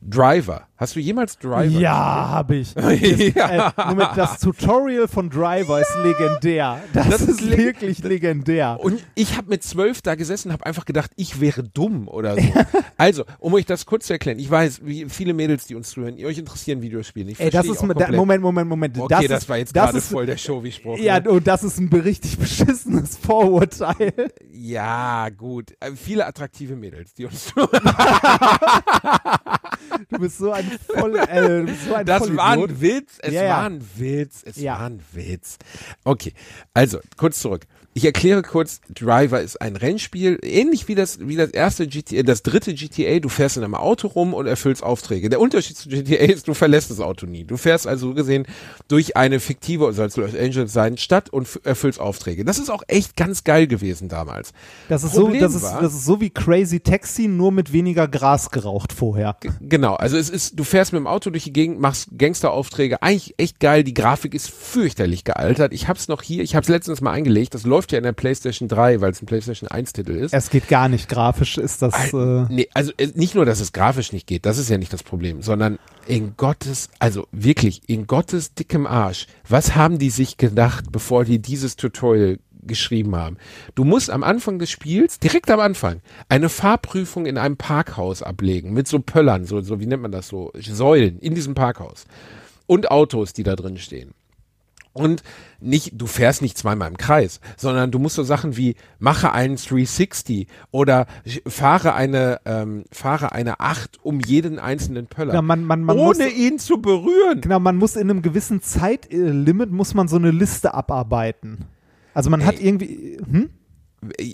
Driver. Hast du jemals Driver? Ja, habe ich. Ja. Äh, Moment, das Tutorial von Driver ist legendär. Das, Das ist leg- wirklich legendär. Und ich habe mit zwölf da gesessen, habe einfach gedacht, ich wäre dumm oder so. also, um euch das kurz zu erklären, ich weiß, wie viele Mädels, die uns zuhören, ihr euch interessieren Videospiele. Ich Ey, das ist mit, da. Moment, Moment, Moment. Okay, das, das, ist, war jetzt das gerade voll der Show-Spruch. Ja, ne? und das ist ein richtig beschissenes Vorurteil. ja, gut. Äh, viele attraktive Mädels, die uns zuhören. Du bist so ein voll, äh, so ein Das war Vollidiot. ein Witz. Es ja. war ein Witz. Es Ja. war ein Witz. Okay, also kurz zurück. Ich erkläre kurz, Driver ist ein Rennspiel, ähnlich wie das, wie das erste GTA, das dritte GTA, du fährst in einem Auto rum und erfüllst Aufträge. Der Unterschied zu GTA ist, du verlässt das Auto nie. Du fährst also so gesehen durch eine fiktive, soll es Los Angeles sein, Stadt und erfüllst Aufträge. Das ist auch echt ganz geil gewesen damals. Das ist, so, Problem das, ist, war- das ist so wie Crazy Taxi, nur mit weniger Gras geraucht vorher. Genau, also es ist, du fährst mit dem Auto durch die Gegend, machst Gangsteraufträge, eigentlich echt geil, die Grafik ist fürchterlich gealtert. Ich hab's noch hier, ich hab's letztens mal eingelegt, das läuft ja in der PlayStation 3, weil es ein PlayStation 1 Titel ist. Es geht gar nicht grafisch, ist das. Äh, Nee, also äh, nicht nur, dass es grafisch nicht geht, das ist ja nicht das Problem, sondern in Gottes, also wirklich, in Gottes dickem Arsch, was haben die sich gedacht, bevor die dieses Tutorial geschrieben haben? Du musst am Anfang des Spiels, direkt am Anfang, eine Fahrprüfung in einem Parkhaus ablegen, mit so Pöllern, so, so wie nennt man das so, Säulen in diesem Parkhaus und Autos, die da drin stehen. Und nicht, du fährst nicht zweimal im Kreis, sondern du musst so Sachen wie mache einen 360 oder fahre eine, ähm, fahre eine 8 um jeden einzelnen Pöller. Ja, man- man- man ohne muss- ihn zu berühren. Genau, man muss in einem gewissen Zeitlimit muss man so eine Liste abarbeiten. Also man hat irgendwie, hm?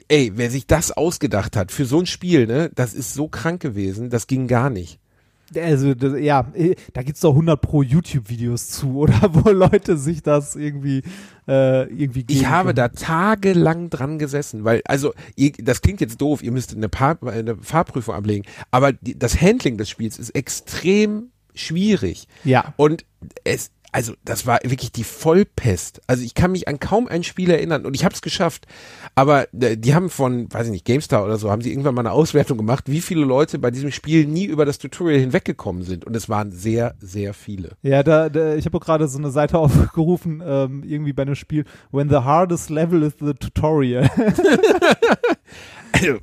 Ey, wer sich das ausgedacht hat für so ein Spiel, ne, das ist so krank gewesen, das ging gar nicht. Also das, ja, eh, da gibt's doch 100 pro YouTube-Videos zu, oder wo Leute sich das irgendwie äh, irgendwie Ich habe können. da tagelang dran gesessen, weil, also, ihr, das klingt jetzt doof, ihr müsst eine, Paar, eine Fahrprüfung ablegen, aber die, das Handling des Spiels ist extrem schwierig. Ja. Und es, also, das war wirklich die Vollpest. Also, ich kann mich an kaum ein Spiel erinnern und ich habe es geschafft. Aber äh, die haben von, weiß ich nicht, GameStar oder so, haben sie irgendwann mal eine Auswertung gemacht, wie viele Leute bei diesem Spiel nie über das Tutorial hinweggekommen sind. Und es waren sehr, sehr viele. Ja, da, da ich habe auch gerade so eine Seite aufgerufen, ähm, irgendwie bei einem Spiel, when the hardest level is the tutorial. Also,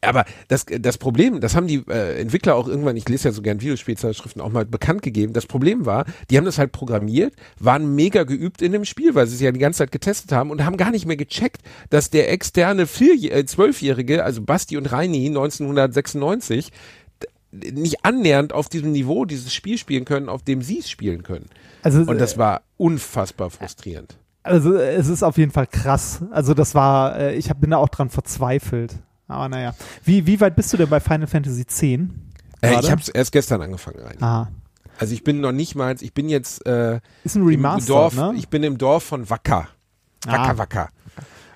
aber das, das Problem, das haben die äh, Entwickler auch irgendwann, ich lese ja so gern Videospielzeitschriften, auch mal bekannt gegeben. Das Problem war, die haben das halt programmiert, waren mega geübt in dem Spiel, weil sie es ja die ganze Zeit getestet haben und haben gar nicht mehr gecheckt, dass der externe äh, Zwölfjährige, also Basti und Reini 1996, d- nicht annähernd auf diesem Niveau dieses Spiel spielen können, auf dem sie es spielen können. Also, Und das war unfassbar frustrierend. Also es ist auf jeden Fall krass. Also das war, äh, ich hab, bin da auch dran verzweifelt. Aber naja. Wie, wie weit bist du denn bei Final Fantasy X? Äh, ich habe es erst gestern angefangen rein. Ah. Also ich bin noch nicht mal, ich bin jetzt äh, Ist ein im Remaster, Dorf, ne? ich bin im Dorf von Wacker. Wacker, Ah. Wacker.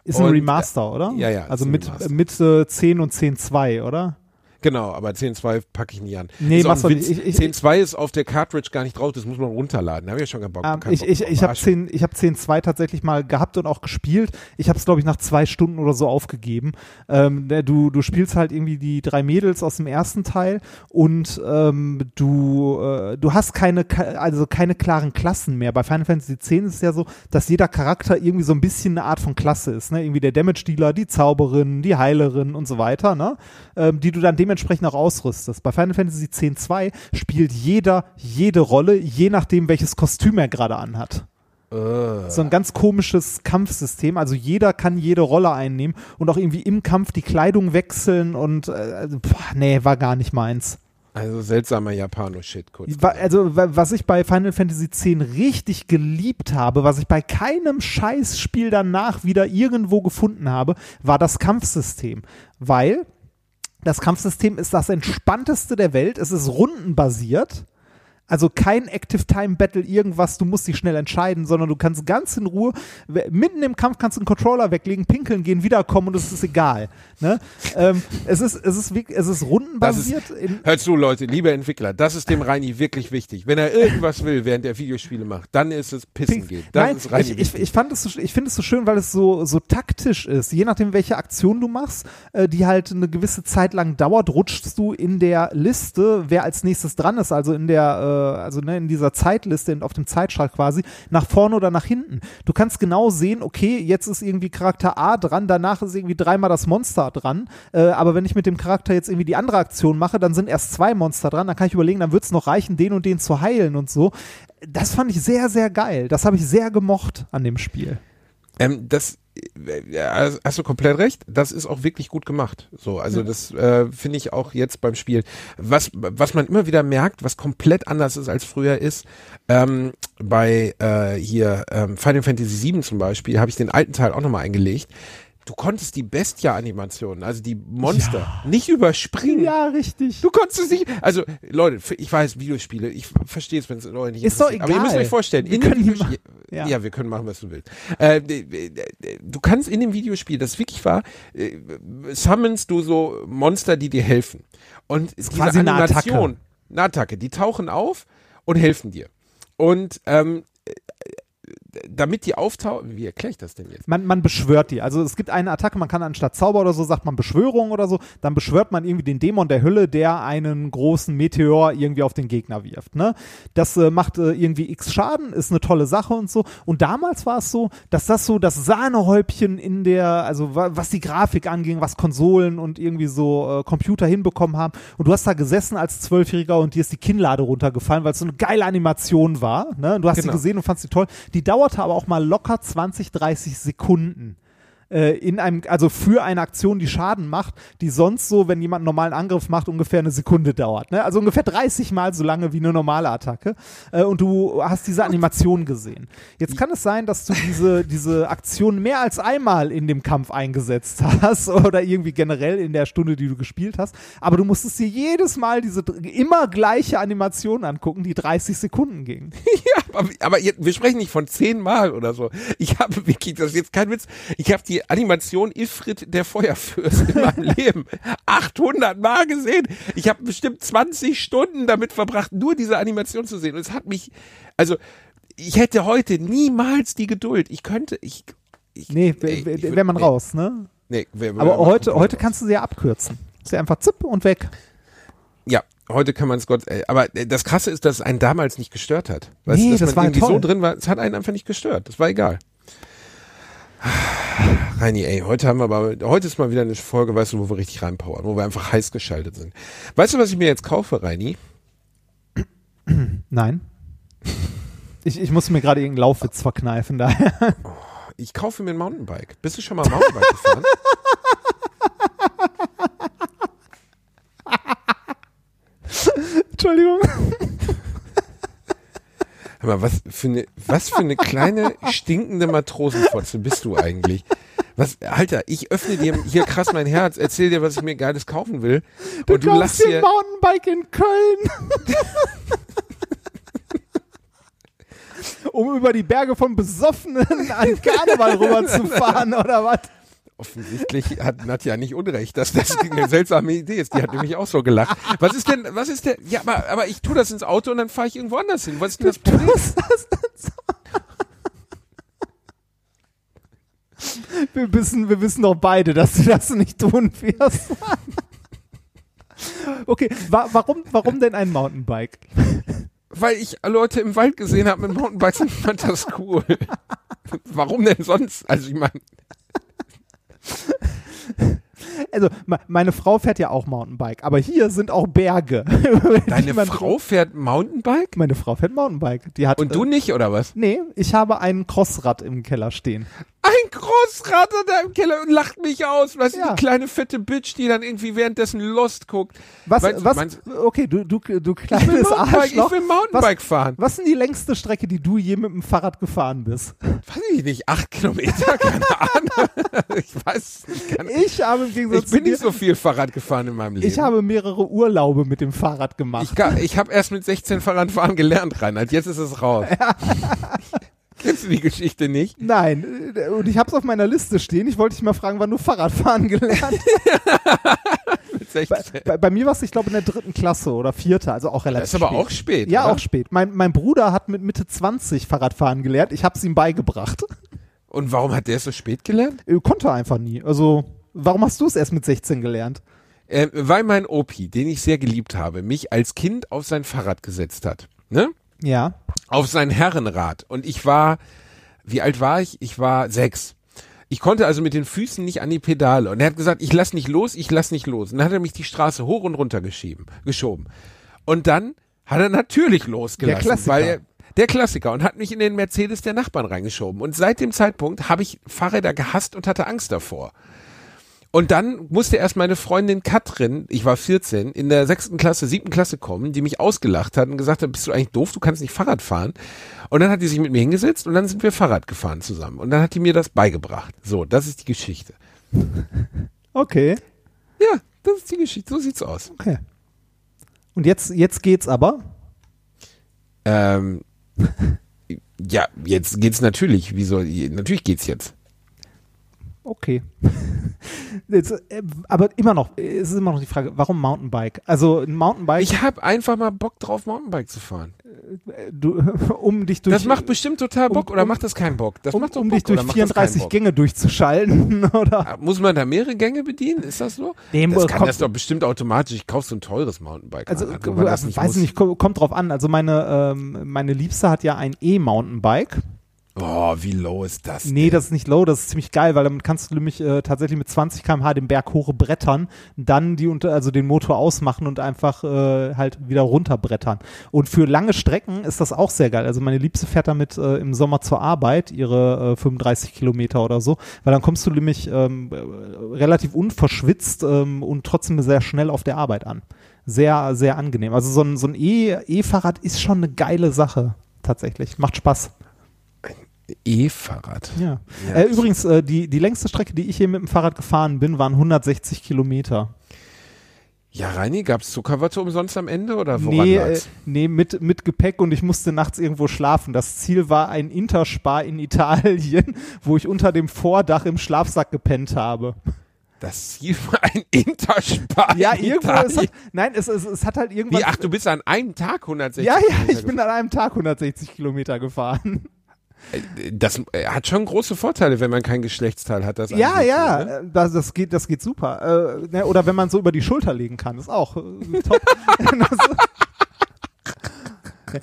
Ist ein und, Remaster, oder? ja, ja, Also ein mit, Remaster. mit äh, 10 und 10.2, oder? Genau, aber 10.2 packe ich nie an. Nee, ist machst du Witz. nicht. Ich- ich- 10.2 ist auf der Cartridge gar nicht drauf, das muss man runterladen. Da habe ich ja schon keinen Bock. Ähm, ich Bock ich, ich habe Arsch. 10, ich hab 10.2 tatsächlich mal gehabt und auch gespielt. Ich habe es, glaube ich, nach zwei Stunden oder so aufgegeben. Ähm, ne, du, du spielst halt irgendwie die drei Mädels aus dem ersten Teil und ähm, du, äh, du hast keine, also keine klaren Klassen mehr. Bei Final Fantasy X ist es ja so, dass jeder Charakter irgendwie so ein bisschen eine Art von Klasse ist. Ne? Irgendwie der Damage-Dealer, die Zauberin, die Heilerin und so weiter, ne? ähm, die du dann dementsprechend auch ausrüstest. Bei Final Fantasy X-2 spielt jeder jede Rolle, je nachdem, welches Kostüm er gerade anhat. So ein ganz komisches Kampfsystem. Also jeder kann jede Rolle einnehmen und auch irgendwie im Kampf die Kleidung wechseln und äh, also, boah, nee, war gar nicht meins. Also seltsamer Japano-Shit kurz. Also wa- was ich bei Final Fantasy X richtig geliebt habe, was ich bei keinem Scheißspiel danach wieder irgendwo gefunden habe, war das Kampfsystem. Weil das Kampfsystem ist das entspannteste der Welt. Es ist rundenbasiert. Also kein Active Time Battle, irgendwas, du musst dich schnell entscheiden, sondern du kannst ganz in Ruhe, mitten im Kampf kannst du einen Controller weglegen, pinkeln gehen, wiederkommen und es ist egal. Ne? ähm, es, ist, es, ist, es ist rundenbasiert. ist, hört zu, Leute, liebe Entwickler, das ist dem Reini wirklich wichtig. Wenn er irgendwas will, während er Videospiele macht, dann ist es pissen gehen. Das Nein, ist Reini ich, ich, fand es so, ich finde es so schön, weil es so, so taktisch ist. Je nachdem, welche Aktion du machst, äh, die halt eine gewisse Zeit lang dauert, rutschst du in der Liste, wer als nächstes dran ist, also in der, also ne, in dieser Zeitliste, auf dem Zeitstrahl quasi, nach vorne oder nach hinten. Du kannst genau sehen, okay, jetzt ist irgendwie Charakter A dran, danach ist irgendwie dreimal das Monster dran, äh, aber wenn ich mit dem Charakter jetzt irgendwie die andere Aktion mache, dann sind erst zwei Monster dran, dann kann ich überlegen, dann wird es noch reichen, den und den zu heilen und so. Das fand ich sehr, sehr geil. Das habe ich sehr gemocht an dem Spiel. Ähm, das äh, hast du komplett recht. Das ist auch wirklich gut gemacht. So, also das äh, finde ich auch jetzt beim Spiel. Was was man immer wieder merkt, was komplett anders ist als früher ist, ähm, bei äh, hier ähm, Final Fantasy VII zum Beispiel habe ich den alten Teil auch nochmal eingelegt. Du konntest die Bestia-Animationen, also die Monster, nicht überspringen. Ja, richtig. Du konntest es nicht. Also, Leute, ich weiß, Videospiele, ich verstehe es, wenn es Leute nicht Ist doch interessiert. Aber ihr müsst egal. euch vorstellen, Wir in dem können ma- ja. ja. wir können machen, was du willst. Äh, du kannst in dem Videospiel, das wirklich war, äh, summonst du so Monster, die dir helfen. Und diese quasi eine Animation, Attacke. eine Attacke, die tauchen auf und helfen dir. Und ähm, äh, damit die auftauchen, wie erkläre ich das denn jetzt? Man, man beschwört die. Also es gibt eine Attacke, man kann anstatt Zauber oder so, sagt man Beschwörung oder so, dann beschwört man irgendwie den Dämon der Hölle, der einen großen Meteor irgendwie auf den Gegner wirft. Ne? Das äh, macht äh, irgendwie x Schaden, ist eine tolle Sache und so. Und damals war es so, dass das so das Sahnehäubchen in der, also wa- was die Grafik anging, was Konsolen und irgendwie so äh, Computer hinbekommen haben. Und du hast da gesessen als Zwölfjähriger und dir ist die Kinnlade runtergefallen, weil es so eine geile Animation war. Ne? Du hast Genau. sie gesehen und fandst sie toll. Die dauert dauerte aber auch mal locker 20, 30 Sekunden äh, in einem, also für eine Aktion, die Schaden macht, die sonst so, wenn jemand einen normalen Angriff macht, ungefähr eine Sekunde dauert. Ne? Also ungefähr 30 Mal so lange wie eine normale Attacke. Äh, und du hast diese Animation gesehen. Jetzt kann es sein, dass du diese, diese Aktion mehr als einmal in dem Kampf eingesetzt hast oder irgendwie generell in der Stunde, die du gespielt hast. Aber du musstest dir jedes Mal diese immer gleiche Animation angucken, die 30 Sekunden ging. Ja, aber, aber wir sprechen nicht von zehnmal oder so. Ich habe wirklich, das ist jetzt kein Witz, ich habe die Animation Ifrit der Feuerfürst in meinem Leben 800 Mal gesehen. Ich habe bestimmt 20 Stunden damit verbracht, nur diese Animation zu sehen. Und es hat mich, also ich hätte heute niemals die Geduld. Ich könnte, ich, ich Nee, wäre man nee, raus, ne? Nee, wär, Aber wär- heute, heute kannst du sie ja abkürzen. Ist ja einfach zipp und weg. Ja, heute kann man es Gott. Äh, aber äh, das Krasse ist, dass es einen damals nicht gestört hat. Weißt Nee, du, dass das man war irgendwie toll. so drin war, es hat einen einfach nicht gestört. Das war egal. Reini, ey, heute haben wir aber, heute ist mal wieder eine Folge, weißt du, wo wir richtig reinpowern, wo wir einfach heiß geschaltet sind. Weißt du, was ich mir jetzt kaufe, Reini? Nein. Ich, ich muss mir gerade irgendeinen Laufwitz verkneifen, daher. Ich kaufe mir ein Mountainbike. Bist du schon mal Mountainbike gefahren? Entschuldigung. Hör mal, was für eine, was für eine kleine stinkende Matrosenfotze bist du eigentlich? Was, Alter, ich öffne dir hier krass mein Herz, erzähl dir, was ich mir Geiles kaufen will. Du, und du lachst dir hier. ein Mountainbike in Köln. um über die Berge von Besoffenen an Karneval rüberzufahren, oder was? Offensichtlich hat Nadja nicht Unrecht, dass das eine seltsame Idee ist. Die hat nämlich auch so gelacht. Was ist denn, was ist der, ja, aber, aber ich tue das ins Auto und dann fahre ich irgendwo anders hin. Was ist denn das Problem? Was das denn so? Wir wissen, wir wissen doch beide, dass du das nicht tun wirst. Okay, wa warum, warum denn ein Mountainbike? Weil ich Leute im Wald gesehen habe mit Mountainbikes und fand das cool. Warum denn sonst? Also ich meine, Also, me- meine Frau fährt ja auch Mountainbike, aber hier sind auch Berge. deine Frau fährt Mountainbike Meine Frau fährt Mountainbike. Die hat, und du äh, nicht, oder was? Nee, ich habe ein Crossrad im Keller stehen. Ein Großrad da im Keller und lacht mich aus. Weißt du, Ja. die kleine fette Bitch, die dann irgendwie währenddessen Lost guckt. Was, du- was, meinst- okay, du, du, du kleines Mountainbike, ich Arschloch. will Mountainbike fahren. Was ist die längste Strecke, die du je mit dem Fahrrad gefahren bist? Weiß ich nicht, acht Kilometer, keine Ahnung. Ich weiß nicht. Ich habe im Gegensatz Ich bin nicht so viel Fahrrad gefahren in meinem Leben. ich habe mehrere Urlaube mit dem Fahrrad gemacht. ich, ich habe erst mit 16 Fahrradfahren gelernt, Reinhard. Jetzt ist es raus. Kennst du die Geschichte nicht? Nein, äh, und ich habe es auf meiner Liste stehen. Ich wollte dich mal fragen, wann du Fahrradfahren gelernt hast. 16. bei, bei mir war es, ich glaube, in der dritten Klasse oder vierte, also auch relativ Das ist aber spät. auch spät. Ja, oder? auch spät. Mein, mein Bruder hat mit Mitte 20 Fahrradfahren gelernt. Ich habe es ihm beigebracht. Und warum hat der es so spät gelernt? Äh, Konnte einfach nie. Also, warum hast du es erst mit 16 gelernt? Äh, weil mein Opi, den ich sehr geliebt habe, mich als Kind auf sein Fahrrad gesetzt hat. Ne? Ja. Auf sein Herrenrad. Und ich war, wie alt war ich? Ich war sechs. Ich konnte also mit den Füßen nicht an die Pedale. Und er hat gesagt, ich lass nicht los, ich lass nicht los. Und dann hat er mich die Straße hoch und runter geschieben, geschoben. Und dann hat er natürlich losgelassen. Der Klassiker. Weil er, der Klassiker und hat mich in den Mercedes der Nachbarn reingeschoben. Und seit dem Zeitpunkt habe ich Fahrräder gehasst und hatte Angst davor. Und dann musste erst meine Freundin Katrin, ich war 14, in der sechsten Klasse, siebten Klasse kommen, die mich ausgelacht hat und gesagt hat, bist du eigentlich doof, du kannst nicht Fahrrad fahren. Und dann hat die sich mit mir hingesetzt und dann sind wir Fahrrad gefahren zusammen. Und dann hat die mir das beigebracht. So, das ist die Geschichte. Okay. Ja, das ist die Geschichte. So sieht's aus. Okay. Und jetzt, jetzt geht's aber. Ähm, ja, jetzt geht's natürlich. Wie soll, natürlich geht's jetzt. Okay. Jetzt, äh, aber immer noch, es ist immer noch die Frage, warum Mountainbike? Also ein Mountainbike, Ich habe einfach mal Bock drauf, Mountainbike zu fahren. äh, du, um dich durch, Das macht bestimmt total Bock um- oder um- macht das keinen Bock? Das um, macht doch um Bock dich durch oder macht das keinen 34 Bock? Gänge durchzuschalten, oder? Ah, Muss man da mehrere Gänge bedienen? Ist das so? Nee, das kann kommt- das doch bestimmt automatisch. Ich kaufe so ein teures Mountainbike. Also, man das äh, nicht weiß muss. nicht, ko- kommt drauf an. Also meine, ähm, meine Liebste hat ja ein E-Mountainbike. Oh, wie low ist das? Nee, denn? das ist nicht low, das ist ziemlich geil, weil damit kannst du nämlich äh, tatsächlich mit 20 km/h den Berg hoch brettern, dann die unter, also den Motor ausmachen und einfach äh, halt wieder runterbrettern. Und für lange Strecken ist das auch sehr geil. Also meine Liebste fährt damit äh, im Sommer zur Arbeit, ihre äh, 35 Kilometer oder so, weil dann kommst du nämlich ähm, äh, relativ unverschwitzt ähm, und trotzdem sehr schnell auf der Arbeit an. Sehr, sehr angenehm. Also so ein, so ein E- E-Fahrrad ist schon eine geile Sache, tatsächlich. Macht Spaß. E-Fahrrad. Ja. Ja, äh, übrigens, äh, die, die längste Strecke, die ich hier mit dem Fahrrad gefahren bin, waren 160 Kilometer. Ja, Reini, gab's Zuckerwatte umsonst am Ende oder woran Nee, äh, nee mit, mit Gepäck und ich musste nachts irgendwo schlafen. Das Ziel war ein Interspar in Italien, wo ich unter dem Vordach im Schlafsack gepennt habe. Das Ziel war ein Interspar. Ja, in irgendwo, es hat, nein, es, es, es hat halt irgendwann. Wie, ach, du bist an einem Tag 160 ja, ja, ich bin an einem Tag 160 Kilometer gefahren. Das äh, hat schon große Vorteile, wenn man kein Geschlechtsteil hat. Das Ja, ja, ne? das, das geht, das geht super. Äh, ne, oder wenn man so über die Schulter legen kann, ist auch top. das,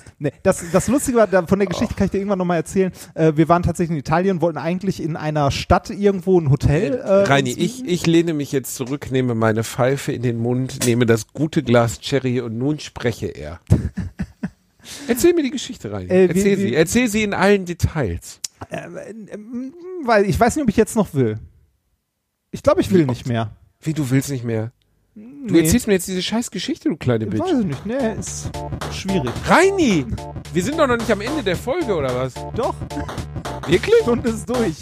ne, das, das Lustige war, von der Geschichte kann ich dir irgendwann nochmal erzählen. Äh, wir waren tatsächlich in Italien, wollten eigentlich in einer Stadt irgendwo ein Hotel. Äh, Reini, ich, ich lehne mich jetzt zurück, nehme meine Pfeife in den Mund, nehme das gute Glas Cherry und nun spreche er. Erzähl mir die Geschichte, Reini. Äh, Erzähl wie- sie. Erzähl sie in allen Details. Äh, ähm, weil ich weiß nicht, ob ich jetzt noch will. Ich glaube, ich will Wie nicht mehr. Wie, du willst nicht mehr? Du Nee. erzählst mir jetzt diese scheiß Geschichte, du kleine Bitch. Weiß ich nicht, ne, ist schwierig. Reini! Wir sind doch noch nicht am Ende der Folge, oder was? Doch, Wirklich? Stunde ist durch.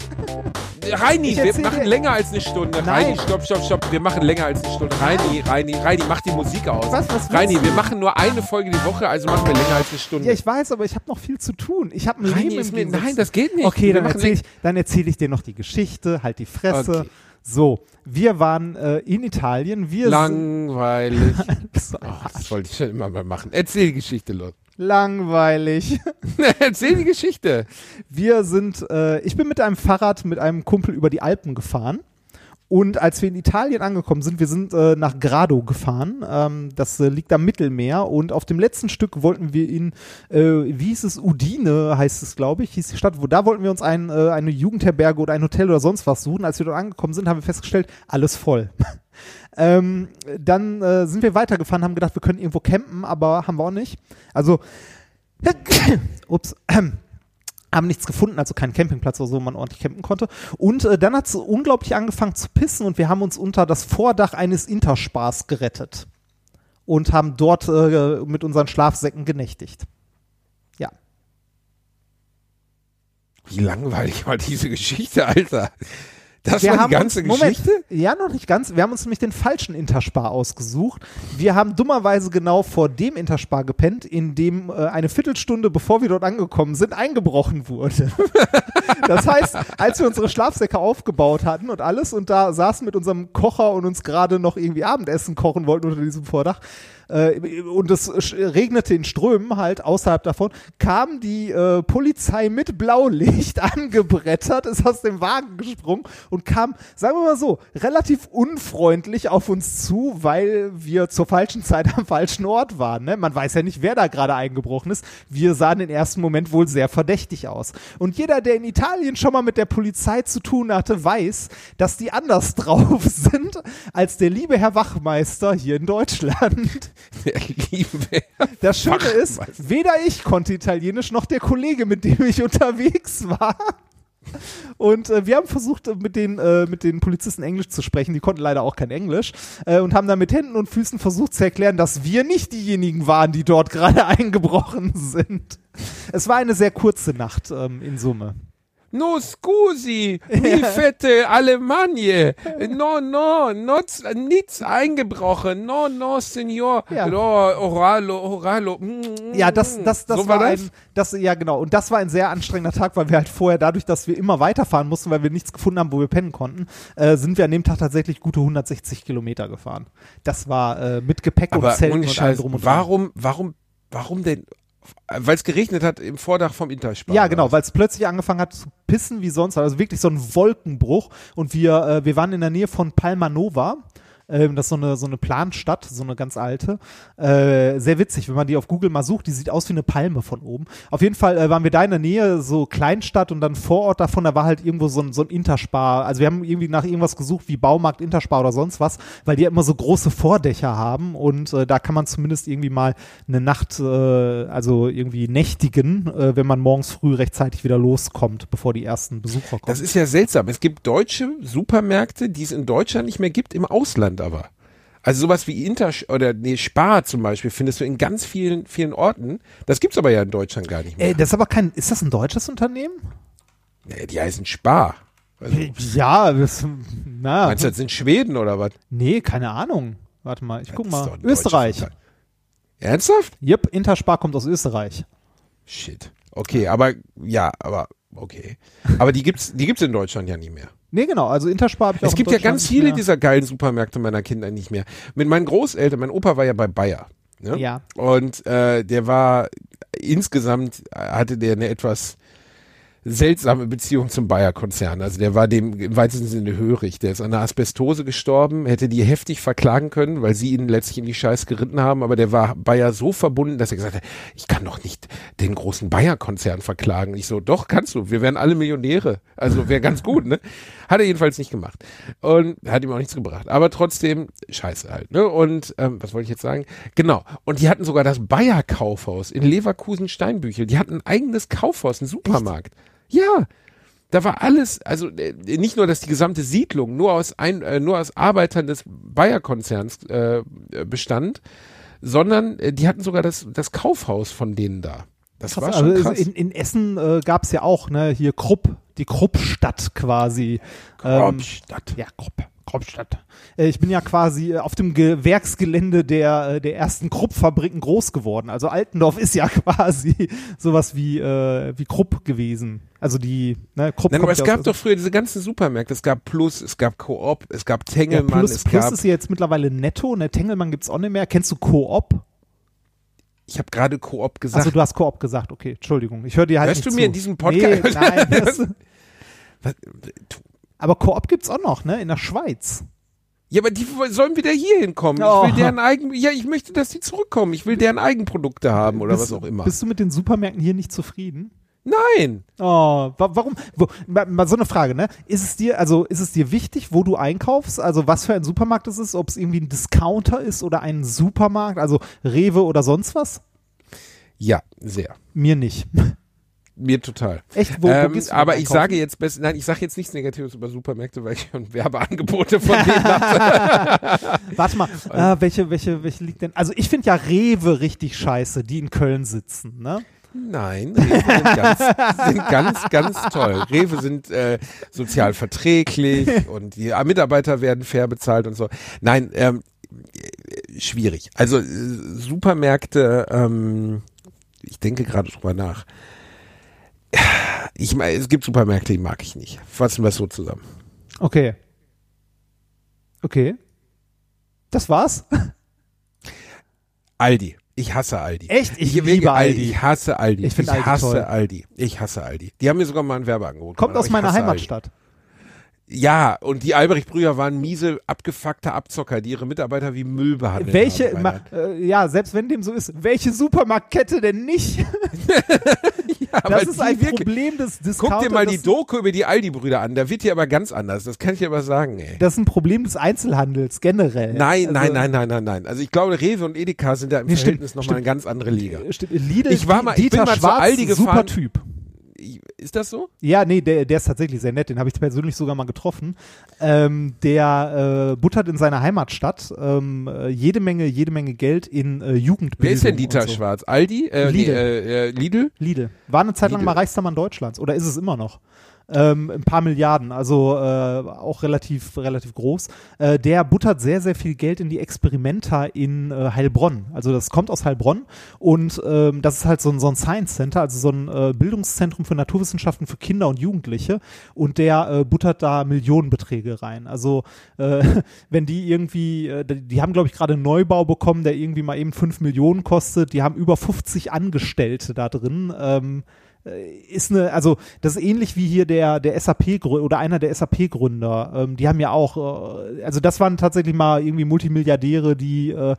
Reini, wir machen dir- länger als eine Stunde. Nein. Reini, stopp, stopp, stopp. Wir machen länger als eine Stunde. Reini, Reini, Reini, mach die Musik aus. Was, was Reini, du? wir machen nur eine Folge die Woche, also machen wir länger als eine Stunde. Ja, ich weiß, aber ich habe noch viel zu tun. Ich habe ein Reini, Leben im mir, nein, das geht nicht. Okay, Wir dann erzähle ich, dann erzähl ich dir noch die Geschichte, halt die Fresse. Okay. So, wir waren äh, in Italien. Wir Langweilig. Oh, das wollte ich schon immer mal machen. Erzähl die Geschichte, los. langweilig. Erzähl die Geschichte. Wir sind, äh, ich bin mit einem Fahrrad mit einem Kumpel über die Alpen gefahren. Und als wir in Italien angekommen sind, wir sind äh, nach Grado gefahren. Ähm, das äh, liegt am Mittelmeer. Und auf dem letzten Stück wollten wir in, äh, wie hieß es, Udine heißt es, glaube ich, hieß die Stadt. Wo da wollten wir uns ein, äh, eine Jugendherberge oder ein Hotel oder sonst was suchen. Als wir dort angekommen sind, haben wir festgestellt, alles voll. ähm, dann äh, sind wir weitergefahren, haben gedacht, wir können irgendwo campen, aber haben wir auch nicht. Also, ups, haben nichts gefunden, also keinen Campingplatz oder so, wo man ordentlich campen konnte. Und äh, dann hat es unglaublich angefangen zu pissen und wir haben uns unter das Vordach eines Interspars gerettet und haben dort äh, mit unseren Schlafsäcken genächtigt. Ja. Wie langweilig war diese Geschichte, Alter. Das wir war die ganze uns, Moment, Geschichte? Ja, noch nicht ganz. Wir haben uns nämlich den falschen Interspar ausgesucht. Wir haben dummerweise genau vor dem Interspar gepennt, in dem äh, eine Viertelstunde bevor wir dort angekommen sind, eingebrochen wurde. das heißt, als wir unsere Schlafsäcke aufgebaut hatten und alles und da saßen mit unserem Kocher und uns gerade noch irgendwie Abendessen kochen wollten unter diesem Vordach, äh, und es regnete in Strömen halt außerhalb davon, kam die äh, Polizei mit Blaulicht angebrettert, ist aus dem Wagen gesprungen und kam, sagen wir mal so, relativ unfreundlich auf uns zu, weil wir zur falschen Zeit am falschen Ort waren. Ne? Man weiß ja nicht, wer da gerade eingebrochen ist. Wir sahen im ersten Moment wohl sehr verdächtig aus. Und jeder, der in Italien schon mal mit der Polizei zu tun hatte, weiß, dass die anders drauf sind als der liebe Herr Wachmeister hier in Deutschland. Der liebe Das Schöne ist, weder ich konnte Italienisch noch der Kollege, mit dem ich unterwegs war. Und äh, wir haben versucht, äh, mit den, äh, mit den Polizisten Englisch zu sprechen. Die konnten leider auch kein Englisch. Äh, und haben dann mit Händen und Füßen versucht zu erklären, dass wir nicht diejenigen waren, die dort gerade eingebrochen sind. Es war eine sehr kurze Nacht ähm, in Summe. No scusi, mi fette Alemagne. No, no, not, nichts eingebrochen. No, no, Signor. Ja. No, oralo, oralo. Mm, Ja, das, das, das so war, war ein, das, ja genau. Und das war ein sehr anstrengender Tag, weil wir halt vorher, dadurch, dass wir immer weiterfahren mussten, weil wir nichts gefunden haben, wo wir pennen konnten, äh, sind wir an dem Tag tatsächlich gute 160 Kilometer gefahren. Das war äh, mit Gepäck Aber und ohne und allem drum und dran. warum, warum, warum denn? Weil es geregnet hat im Vordach vom Interspar. Ja, genau, weil es plötzlich angefangen hat zu pissen wie sonst, also wirklich so ein Wolkenbruch. Und wir, äh, wir waren in der Nähe von Palmanova. Ähm, das ist so eine, so eine Planstadt, so eine ganz alte. Äh, sehr witzig, wenn man die auf Google mal sucht, die sieht aus wie eine Palme von oben. Auf jeden Fall äh, waren wir da in der Nähe, so Kleinstadt und dann Vorort davon, da war halt irgendwo so ein, so ein Interspar. Also wir haben irgendwie nach irgendwas gesucht wie Baumarkt, Interspar oder sonst was, weil die ja immer so große Vordächer haben und äh, da kann man zumindest irgendwie mal eine Nacht, äh, also irgendwie nächtigen, äh, wenn man morgens früh rechtzeitig wieder loskommt, bevor die ersten Besucher kommen. Das ist ja seltsam. Es gibt deutsche Supermärkte, die es in Deutschland nicht mehr gibt, im Ausland aber. Also sowas wie Inter oder nee, Spar zum Beispiel findest du in ganz vielen, vielen Orten. Das gibt's aber ja in Deutschland gar nicht mehr. Ey, das ist aber kein, ist das ein deutsches Unternehmen? nee, die heißen Spar. Also, Ja, das, na, meinst du, das sind Schweden oder was? nee, keine Ahnung. Warte mal, ich guck Das mal. Österreich. Ernsthaft? Yep, Interspar kommt aus Österreich. Shit. Okay, aber ja, aber okay. Aber die gibt's, die gibt's in Deutschland ja nicht mehr. Nee, genau, also Interspar habe ich Es gibt ja ganz viele mehr. dieser geilen Supermärkte meiner Kinder nicht mehr. Mit meinen Großeltern, mein Opa war ja bei Bayer. Ne? Ja. Und äh, der war insgesamt äh, hatte der eine etwas seltsame Beziehung zum Bayer-Konzern. Also der war dem im weitesten Sinne hörig. Der ist an einer Asbestose gestorben, hätte die heftig verklagen können, weil sie ihn letztlich in die Scheiß geritten haben, aber der war Bayer so verbunden, dass er gesagt hat, ich kann doch nicht den großen Bayer-Konzern verklagen. Ich so, doch, kannst du. Wir wären alle Millionäre. Also wäre ganz gut, ne? Hat er jedenfalls nicht gemacht. Und hat ihm auch nichts gebracht. Aber trotzdem, scheiße halt, ne? Und ähm, was wollte ich jetzt sagen? Genau. Und die hatten sogar das Bayer-Kaufhaus in Leverkusen-Steinbüchel. Die hatten ein eigenes Kaufhaus, einen Supermarkt. Ja. Da war alles, also äh, nicht nur, dass die gesamte Siedlung nur aus ein, äh, nur aus Arbeitern des Bayer-Konzerns äh, bestand, sondern äh, die hatten sogar das, das Kaufhaus von denen da. Das war Krass, schon also krass. In, in Essen äh, gab es ja auch, ne, hier Krupp, die Kruppstadt quasi. Ähm, Kruppstadt. ja, Krupp, Kruppstadt. Äh, ich bin ja quasi äh, auf dem Gewerksgelände der, äh, der ersten Krupp-Fabriken groß geworden. Also Altendorf ist ja quasi sowas wie, äh, wie Krupp gewesen. Also die, ne, Krupp Nein, aber es ja gab aus- doch früher diese ganzen Supermärkte. Es gab Plus, es gab Coop, es gab ja, Tengelmann, Plus, es Plus gab. ist ja jetzt mittlerweile netto, ne, Tengelmann gibt's auch nicht mehr. Kennst du Coop? Ich habe gerade Coop gesagt. Also du hast Coop gesagt, okay, Entschuldigung. Ich höre dir halt Hörst nicht du mir zu. in diesem Podcast- Nee, nein. Was- aber Coop gibt's auch noch, ne, in der Schweiz. ja, aber die sollen wieder hier hinkommen. Oh. Ich will deren eigen, ja, ich möchte, dass die zurückkommen. Ich will deren Eigenprodukte haben oder bist, was auch immer. Bist du mit den Supermärkten hier nicht zufrieden? Nein. Oh, wa warum? Wo, mal, mal so eine Frage, ne? Ist es dir, also ist es dir wichtig, wo du einkaufst? Also was für ein Supermarkt es ist, ob es irgendwie ein Discounter ist oder ein Supermarkt, also Rewe oder sonst was? Ja, sehr. Mir nicht. Mir total. Echt? Wo, wo ähm, aber ich sage jetzt best, nein, ich sage jetzt nichts Negatives über Supermärkte, weil ich schon Werbeangebote von denen habe. Warte mal, äh, welche, welche, welche liegt denn? Also ich finde ja Rewe richtig scheiße, die in Köln sitzen, ne? Nein, Rewe sind ganz, sind ganz, ganz toll. Rewe sind äh, sozial verträglich und die Mitarbeiter werden fair bezahlt und so. Nein, ähm, äh, schwierig. Also äh, Supermärkte, ähm, ich denke gerade drüber nach. Ich meine, es gibt Supermärkte, die mag ich nicht. Fassen wir es so zusammen. Okay. Okay. Das war's? Aldi. Ich hasse Aldi. Echt? Ich ich, liebe Aldi. Ich hasse Aldi. Ich find Aldi hasse toll. Aldi. Ich hasse Aldi. Die haben mir sogar mal ein Werbeangebot Kommt gemacht, aus aber ich meiner hasse Aldi. Ja, und die Albrecht-Brüder waren miese, abgefuckte Abzocker, die ihre Mitarbeiter wie Müll behandelt Welche, ma, äh, ja, selbst wenn dem so ist, welche Supermarktkette denn nicht? ja, Das ist ein wirklich- Problem des Discounter. Guck dir mal die Doku über die Aldi-Brüder an, da wird die aber ganz anders, das kann ich dir aber sagen, ey. das ist ein Problem des Einzelhandels generell. Nein, Also, nein, nein, nein, nein, nein. Also ich glaube, Rewe und Edeka sind da im Nee, Verhältnis nochmal eine ganz andere Liga. Stimmt, Lidl, Ich war mal- ich Dieter bin mal zu Schwarz, Aldi super gefahren. Typ. Ist das so? Ja, nee, der, der ist tatsächlich sehr nett. Den habe ich persönlich sogar mal getroffen. Ähm, der äh, buttert in seiner Heimatstadt ähm, äh, jede Menge, jede Menge Geld in äh, Jugendbildung. Wer ist denn Dieter so. Schwarz? Aldi? Äh, Lidl. Nee, äh, äh, Lidl? Lidl. War eine Zeit lang Lidl. mal reichster Mann Deutschlands. Oder ist es immer noch? Ähm, ein paar Milliarden, also äh, auch relativ, relativ groß. Äh, der buttert sehr, sehr viel Geld in die Experimenta in äh, Heilbronn. Also das kommt aus Heilbronn und ähm, das ist halt so ein, so ein Science Center, also so ein äh, Bildungszentrum für Naturwissenschaften für Kinder und Jugendliche und der äh, buttert da Millionenbeträge rein. Also äh, wenn die irgendwie, äh, die haben glaube ich gerade einen Neubau bekommen, der irgendwie mal eben 5 Millionen kostet, die haben über 50 Angestellte da drin. Ähm, äh, ist eine, also das ist ähnlich wie hier der der SAP oder einer der SAP Gründer. Ähm, die haben ja auch, äh, also das waren tatsächlich mal irgendwie Multimilliardäre, die äh,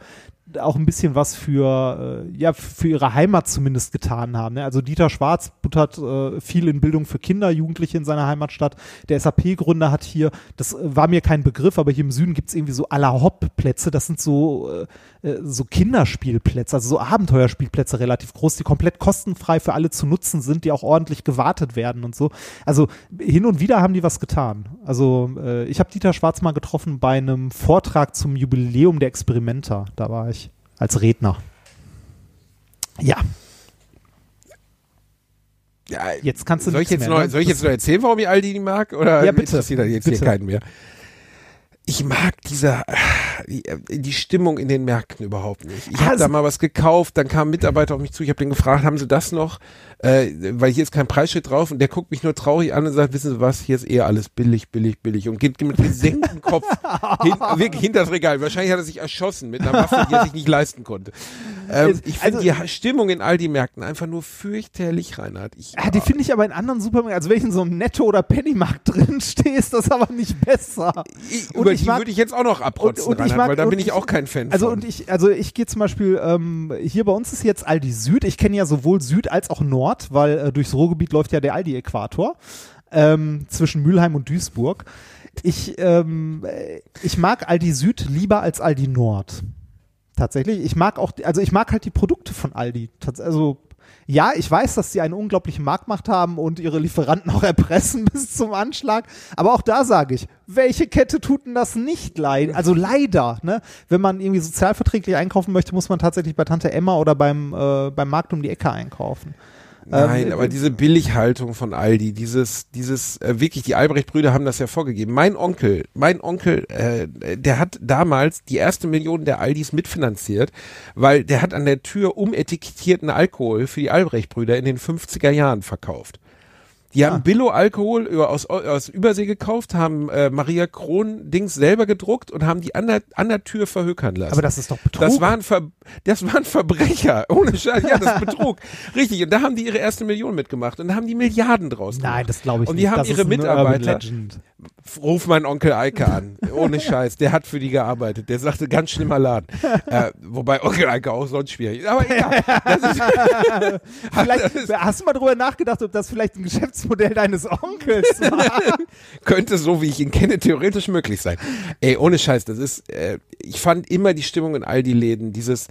auch ein bisschen was für äh, ja für ihre Heimat zumindest getan haben. Ne? Also Dieter Schwarz buttert äh, viel in Bildung für Kinder, Jugendliche in seiner Heimatstadt. Der SAP-Gründer hat hier, das war mir kein Begriff, aber hier im Süden gibt's irgendwie so à la Hop-Plätze. Das sind so äh, äh, so Kinderspielplätze, also so Abenteuerspielplätze relativ groß, die komplett kostenfrei für alle zu nutzen sind, die auch ordentlich gewartet werden und so. Also hin und wieder haben die was getan. Also äh, ich habe Dieter Schwarz mal getroffen bei einem Vortrag zum Jubiläum der Experimenter. Da war ich als Redner. Ja, Ja, jetzt kannst du soll ich jetzt mehr, noch, ne? soll ich jetzt noch erzählen, warum ich Aldi nicht mag? Oder Ja, bitte. interessiert das jetzt Bitte. hier keinen mehr? Ich mag diese die, die Stimmung in den Märkten überhaupt nicht. Ich habe Also- da mal was gekauft, dann kam ein Mitarbeiter auf mich zu, ich habe den gefragt, haben Sie das noch? Äh, weil hier ist kein Preisschild drauf und der guckt mich nur traurig an und sagt, wissen Sie was, hier ist eher alles billig, billig, billig und geht mit gesenktem Kopf hin, wirklich hinter das Regal. Wahrscheinlich hat er sich erschossen mit einer Waffe, die er sich nicht leisten konnte. Ähm, ich finde Also- die Stimmung in Aldi-Märkten einfach nur fürchterlich, Reinhard. Ich, Ja, die finde ich aber in anderen Supermärkten, also wenn ich in so einem Netto- oder Pennymarkt drin stehe, ist das aber nicht besser. Ich, Ich die mag- würde ich jetzt auch noch abrotzen, und- und Reinhard, mag- weil da bin ich ich- auch kein Fan Also von. und ich, also ich gehe zum Beispiel, ähm, hier bei uns ist jetzt Aldi Süd. Ich kenne ja sowohl Süd als auch Nord, weil äh, durchs Ruhrgebiet läuft ja der Aldi-Äquator ähm, zwischen Mülheim und Duisburg. Ich, ähm, äh, ich mag Aldi Süd lieber als Aldi Nord. Tatsächlich. Ich mag auch, also ich mag halt die Produkte von Aldi. Also ja, ich weiß, dass sie eine unglaubliche Marktmacht haben und ihre Lieferanten auch erpressen bis zum Anschlag. Aber auch da sage ich, welche Kette tut denn das nicht leid? Also leider, ne? Wenn man irgendwie sozialverträglich einkaufen möchte, muss man tatsächlich bei Tante Emma oder beim, äh, beim Markt um die Ecke einkaufen. Nein, ähm, aber diese Billighaltung von Aldi, dieses, dieses, äh, wirklich, die Albrecht-Brüder haben das ja vorgegeben. Mein Onkel, mein Onkel, äh, der hat damals die erste Million der Aldis mitfinanziert, weil der hat an der Tür umetikettierten Alkohol für die Albrecht-Brüder in den 50er Jahren verkauft. Die haben Ah. Billo-Alkohol aus, aus Übersee gekauft, haben äh, Maria Kron-Dings selber gedruckt und haben die an der, an der Tür verhökern lassen. Aber das ist doch Betrug. Das waren, Ver das waren Verbrecher. Ohne Scheiß. Ja, das ist Betrug. Richtig. Und da haben die ihre erste Million mitgemacht. Und da haben die Milliarden draus gemacht. Nein, das glaube ich Und nicht. die haben das ihre Mitarbeiter. Ruf meinen Onkel Eike an. Ohne Scheiß. Der hat für die gearbeitet. Der sagte, ganz schlimmer Laden. äh, wobei Onkel Eike auch sonst schwierig ist. Aber egal. Ist, Vielleicht, hast du mal drüber nachgedacht, ob das vielleicht ein Geschäftsmodell deines Onkels war? könnte so, wie ich ihn kenne, theoretisch möglich sein. Ey, ohne Scheiß, das ist, äh, ich fand immer die Stimmung in all die Läden, dieses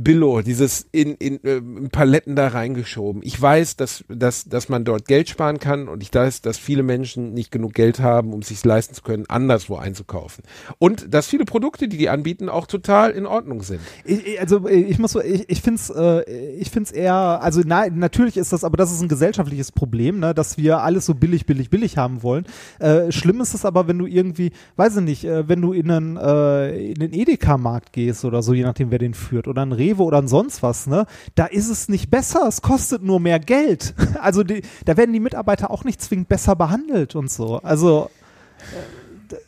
Billo, dieses in, in, in Paletten da reingeschoben. Ich weiß, dass, dass, dass man dort Geld sparen kann und ich weiß, dass viele Menschen nicht genug Geld haben, um sich leisten zu können, anderswo einzukaufen. Und dass viele Produkte, die die anbieten, auch total in Ordnung sind. Ich, also ich muss ich, ich finde es äh, eher, also na, natürlich ist das, aber das ist ein gesellschaftliches Problem, ne, dass wir alles so billig, billig, billig haben wollen. Äh, schlimm ist es aber, wenn du irgendwie, weiß ich nicht, äh, wenn du in einen, äh, in den Edeka-Markt gehst oder so, je nachdem wer den führt, oder ein Rewe oder ein sonst was, ne, da ist es nicht besser, es kostet nur mehr Geld. Also die, da werden die Mitarbeiter auch nicht zwingend besser behandelt und so. Also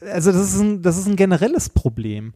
äh, also das ist ein, das ist ein generelles Problem.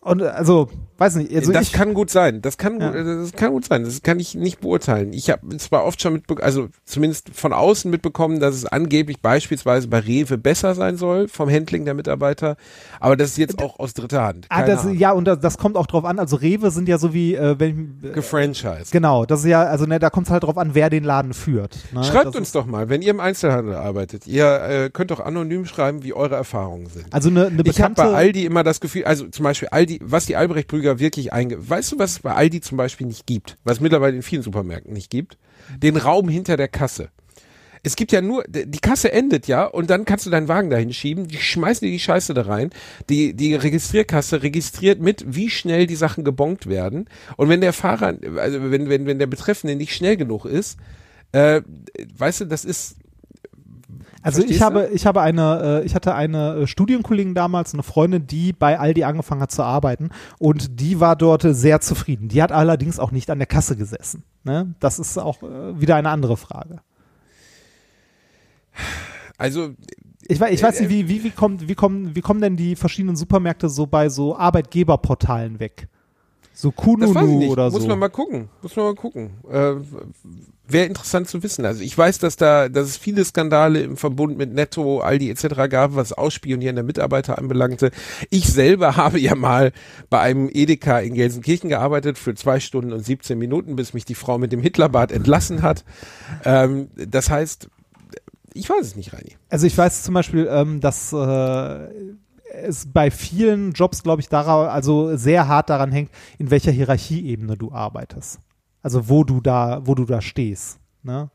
Und also, weiß nicht, also das ich, kann gut sein. Das kann, Ja. gut, das kann gut sein. Das kann ich nicht beurteilen. Ich habe zwar oft schon mitbekommen, also zumindest von außen mitbekommen, dass es angeblich beispielsweise bei Rewe besser sein soll vom Handling der Mitarbeiter, aber das ist jetzt auch aus dritter Hand. ah, das, ja, und das, das kommt auch drauf an. Also Rewe sind ja so wie, äh, wenn ich, äh, Gefranchised. genau, das ist ja, also ne, da kommt es halt drauf an, wer den Laden führt. Ne? Schreibt das uns doch mal, wenn ihr im Einzelhandel arbeitet. Ihr äh, könnt doch anonym schreiben, wie eure Erfahrungen sind. Also eine, eine Ich habe bekannte, bei Aldi immer das Gefühl, also zum Beispiel Aldi, was die Albrecht-Brüder wirklich einge... Weißt du, was es bei Aldi zum Beispiel nicht gibt? Was es mittlerweile in vielen Supermärkten nicht gibt? Den Raum hinter der Kasse. Es gibt ja nur, die Kasse endet ja und dann kannst du deinen Wagen dahin schieben, die schmeißen dir die Scheiße da rein. Die, die Registrierkasse registriert mit, wie schnell die Sachen gebongt werden. Und wenn der Fahrer, also wenn, wenn, wenn der Betreffende nicht schnell genug ist, äh, weißt du, das ist, also ich du? habe, ich habe eine, äh, ich hatte eine äh, Studienkollegin damals, eine Freundin, die bei Aldi angefangen hat zu arbeiten und die war dort sehr zufrieden. Die hat allerdings auch nicht an der Kasse gesessen. Ne? Das ist auch äh, wieder eine andere Frage. also Ich weiß, ich weiß nicht, wie, wie, wie, kommt, wie, kommen, wie kommen denn die verschiedenen Supermärkte so bei so Arbeitgeberportalen weg? So Das weiß ich Kununu nicht. oder Muss so. man mal gucken. Muss man mal gucken. Äh, Wäre interessant zu wissen. Also ich weiß, dass da, dass es viele Skandale im Verbund mit Netto, Aldi etc. gab, was Ausspionieren der Mitarbeiter anbelangte. Ich selber habe ja mal bei einem Edeka in Gelsenkirchen gearbeitet für zwei Stunden und 17 Minuten, bis mich die Frau mit dem Hitlerbart entlassen hat. Ähm, das heißt, ich weiß es nicht, Reini. Also ich weiß zum Beispiel, ähm, dass äh, es bei vielen Jobs, glaube ich, daran, also sehr hart daran hängt, in welcher Hierarchieebene du arbeitest. Also wo du da, wo du da stehst. Ne?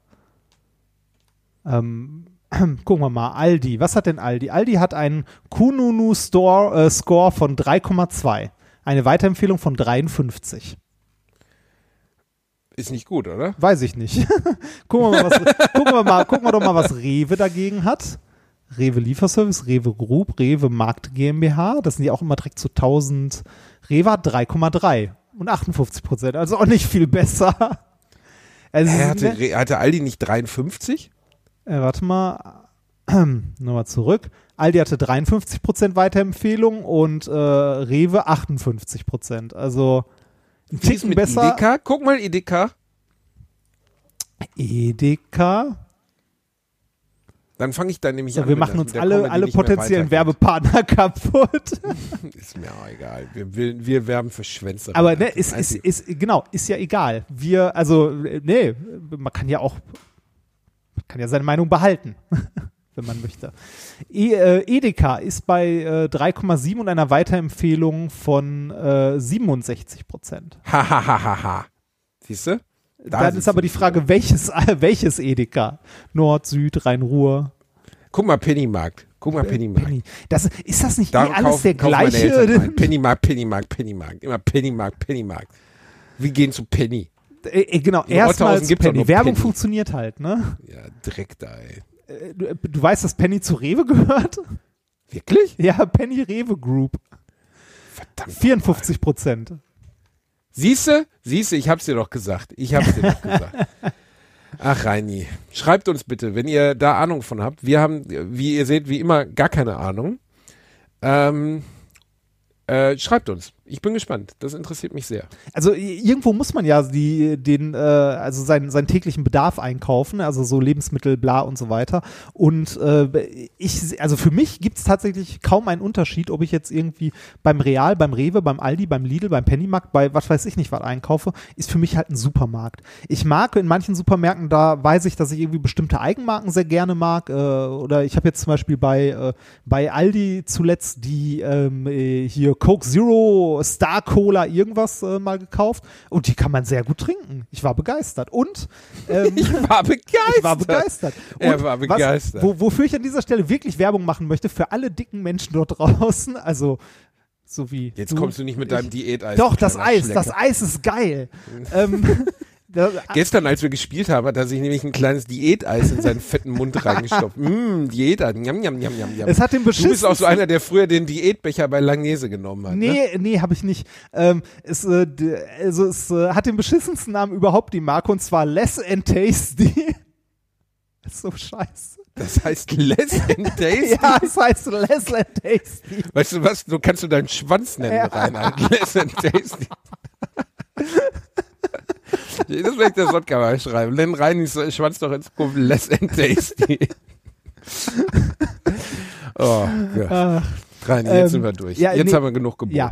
Ähm, gucken wir mal, Aldi. Was hat denn Aldi? Aldi hat einen Kununu Store, äh, Score von 3,2. Eine Weiterempfehlung von 53. Ist nicht gut, oder? Weiß ich nicht. gucken, wir mal, was, gucken, wir mal, gucken wir doch mal, was Rewe dagegen hat. Rewe Lieferservice, Rewe Group, Rewe Markt GmbH. Das sind ja auch immer direkt zu 1000. Rewe hat 3,3 und 58 Prozent. Also auch nicht viel besser. Also, sie hatte, Re- hatte Aldi nicht 53? äh, warte mal. Nochmal zurück. Aldi hatte 53 Prozent Weiterempfehlung und äh, Rewe 58 Prozent. Also ein Ticken besser. Edeka? Guck mal, Edeka. Edeka. Dann fange ich dann nämlich So, an. wir machen uns alle, Comedy alle potenziellen. Werbepartner kaputt. Ist mir auch egal. Wir, wir, wir werben für Schwänze. Aber ne, ist, ist, ist, genau, ist ja egal. Wir, also, nee, man kann ja auch, man kann ja seine Meinung behalten, wenn man möchte. E, äh, Edeka ist bei äh, 3,7 und einer Weiterempfehlung von äh, 67 Prozent. Ha, ha, ha, ha, ha. Siehst du? Da Dann ist aber die Frage, welches, welches Edeka? Nord, Süd, Rhein-Ruhr? Guck mal, Pennymarkt. Guck mal, Pennymarkt. Penny. Das, ist das nicht eh alles der kaufen Eltern gleiche? Pennymarkt, Pennymarkt, Pennymarkt. Immer Pennymarkt, Pennymarkt. Wir gehen zu Penny. Äh, äh, genau, doch Penny. nur Werbung Penny. funktioniert halt, ne? Ja, Dreck da, ey. Äh, Du, du weißt, dass Penny zu Rewe gehört? Wirklich? Ja, Penny Rewe Group. Verdammt. 54 Prozent. Siehste? Siehste, ich hab's dir doch gesagt. Ich hab's dir doch gesagt. Ach, Reini. Schreibt uns bitte, wenn ihr da Ahnung von habt. Wir haben, wie ihr seht, wie immer gar keine Ahnung. Ähm, äh, schreibt uns. Ich bin gespannt. Das interessiert mich sehr. Also irgendwo muss man ja die, den, äh, also seinen, seinen täglichen Bedarf einkaufen, also so Lebensmittel, bla und so weiter. Und äh, ich, also für mich gibt es tatsächlich kaum einen Unterschied, ob ich jetzt irgendwie beim Real, beim Rewe, beim Aldi, beim Lidl, beim Pennymarkt, bei was weiß ich nicht was einkaufe, ist für mich halt ein Supermarkt. Ich mag in manchen Supermärkten, da weiß ich, dass ich irgendwie bestimmte Eigenmarken sehr gerne mag. Äh, oder ich habe jetzt zum Beispiel bei, äh, bei Aldi zuletzt die ähm, äh, hier Coke Zero Star Cola irgendwas äh, mal gekauft und die kann man sehr gut trinken. Ich war begeistert. Und ähm, Ich war begeistert. ich war begeistert. Er war begeistert. Was, wo, wofür ich an dieser Stelle wirklich Werbung machen möchte, für alle dicken Menschen dort draußen, also so wie. Jetzt kommst du nicht mit deinem Diäteis. Doch, du das Eis, das Eis ist geil. ähm, da, Gestern, als wir gespielt haben, hat er sich nämlich ein kleines Diäteis in seinen fetten Mund reingestopft. Mmm, Diäteis. Njam, njam, njam, njam, njam. es hat den Du bist auch so einer, der früher den Diätbecher bei Langnese genommen hat. Ne? Nee, nee, habe ich nicht. Ähm, es, äh, also es äh, hat den beschissensten Namen überhaupt, die Marke, und zwar Less and Tasty. Das ist so scheiße. Das heißt Less and Tasty. Ja, es heißt Less and Tasty. Weißt du was? Du kannst du deinen Schwanz nennen, Ja. Reinhard. Less and Tasty. Das werde ich der Sotka mal schreiben. Nenn Reinis Schwanz doch in Zukunft Less and Tasty. Oh Gott. Ach, Reini, jetzt Ähm, sind wir durch. ja, jetzt nee, haben wir genug geboten. ja.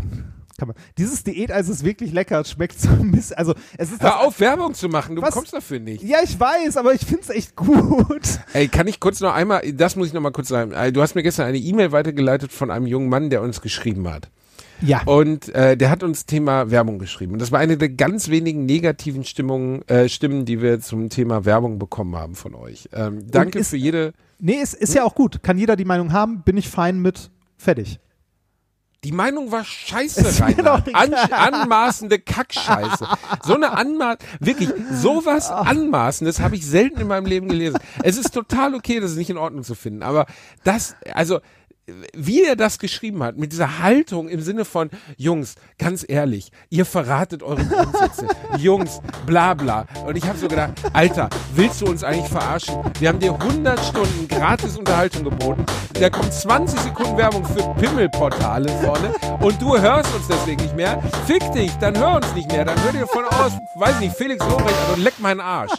Dieses Diäteis ist wirklich lecker. Schmeckt so ein bisschen. Also, es ist. Hör auf, Werbung zu machen. Du Was? bekommst dafür nicht. Ja, ich weiß, aber ich finde es echt gut. Ey, kann ich kurz noch einmal, das muss ich noch mal kurz sagen. Du hast mir gestern eine E-Mail weitergeleitet von einem jungen Mann, der uns geschrieben hat. Ja. Und äh, der hat uns Thema Werbung geschrieben. Und das war eine der ganz wenigen negativen Stimmungen, äh, Stimmen, die wir zum Thema Werbung bekommen haben von euch. Ähm, danke ist- für jede. Nee, ist, ist ja auch gut. Kann jeder die Meinung haben, bin ich fein mit. Fertig. Die Meinung war scheiße, doch An, anmaßende Kackscheiße. So eine Anmaß, wirklich, sowas Anmaßendes habe ich selten in meinem Leben gelesen. Es ist total okay, das ist nicht in Ordnung zu finden, aber das, also, wie er das geschrieben hat, mit dieser Haltung im Sinne von, Jungs, ganz ehrlich, ihr verratet eure Grundsätze. Jungs, bla bla. Und ich habe so gedacht, Alter, willst du uns eigentlich verarschen? Wir haben dir 100 Stunden gratis Unterhaltung geboten. Da kommt 20 Sekunden Werbung für Pimmelportale vorne und du hörst uns deswegen nicht mehr. Fick dich, dann hör uns nicht mehr. Dann hör dir von aus, weiß nicht, Felix Lobrecht, also leck meinen Arsch.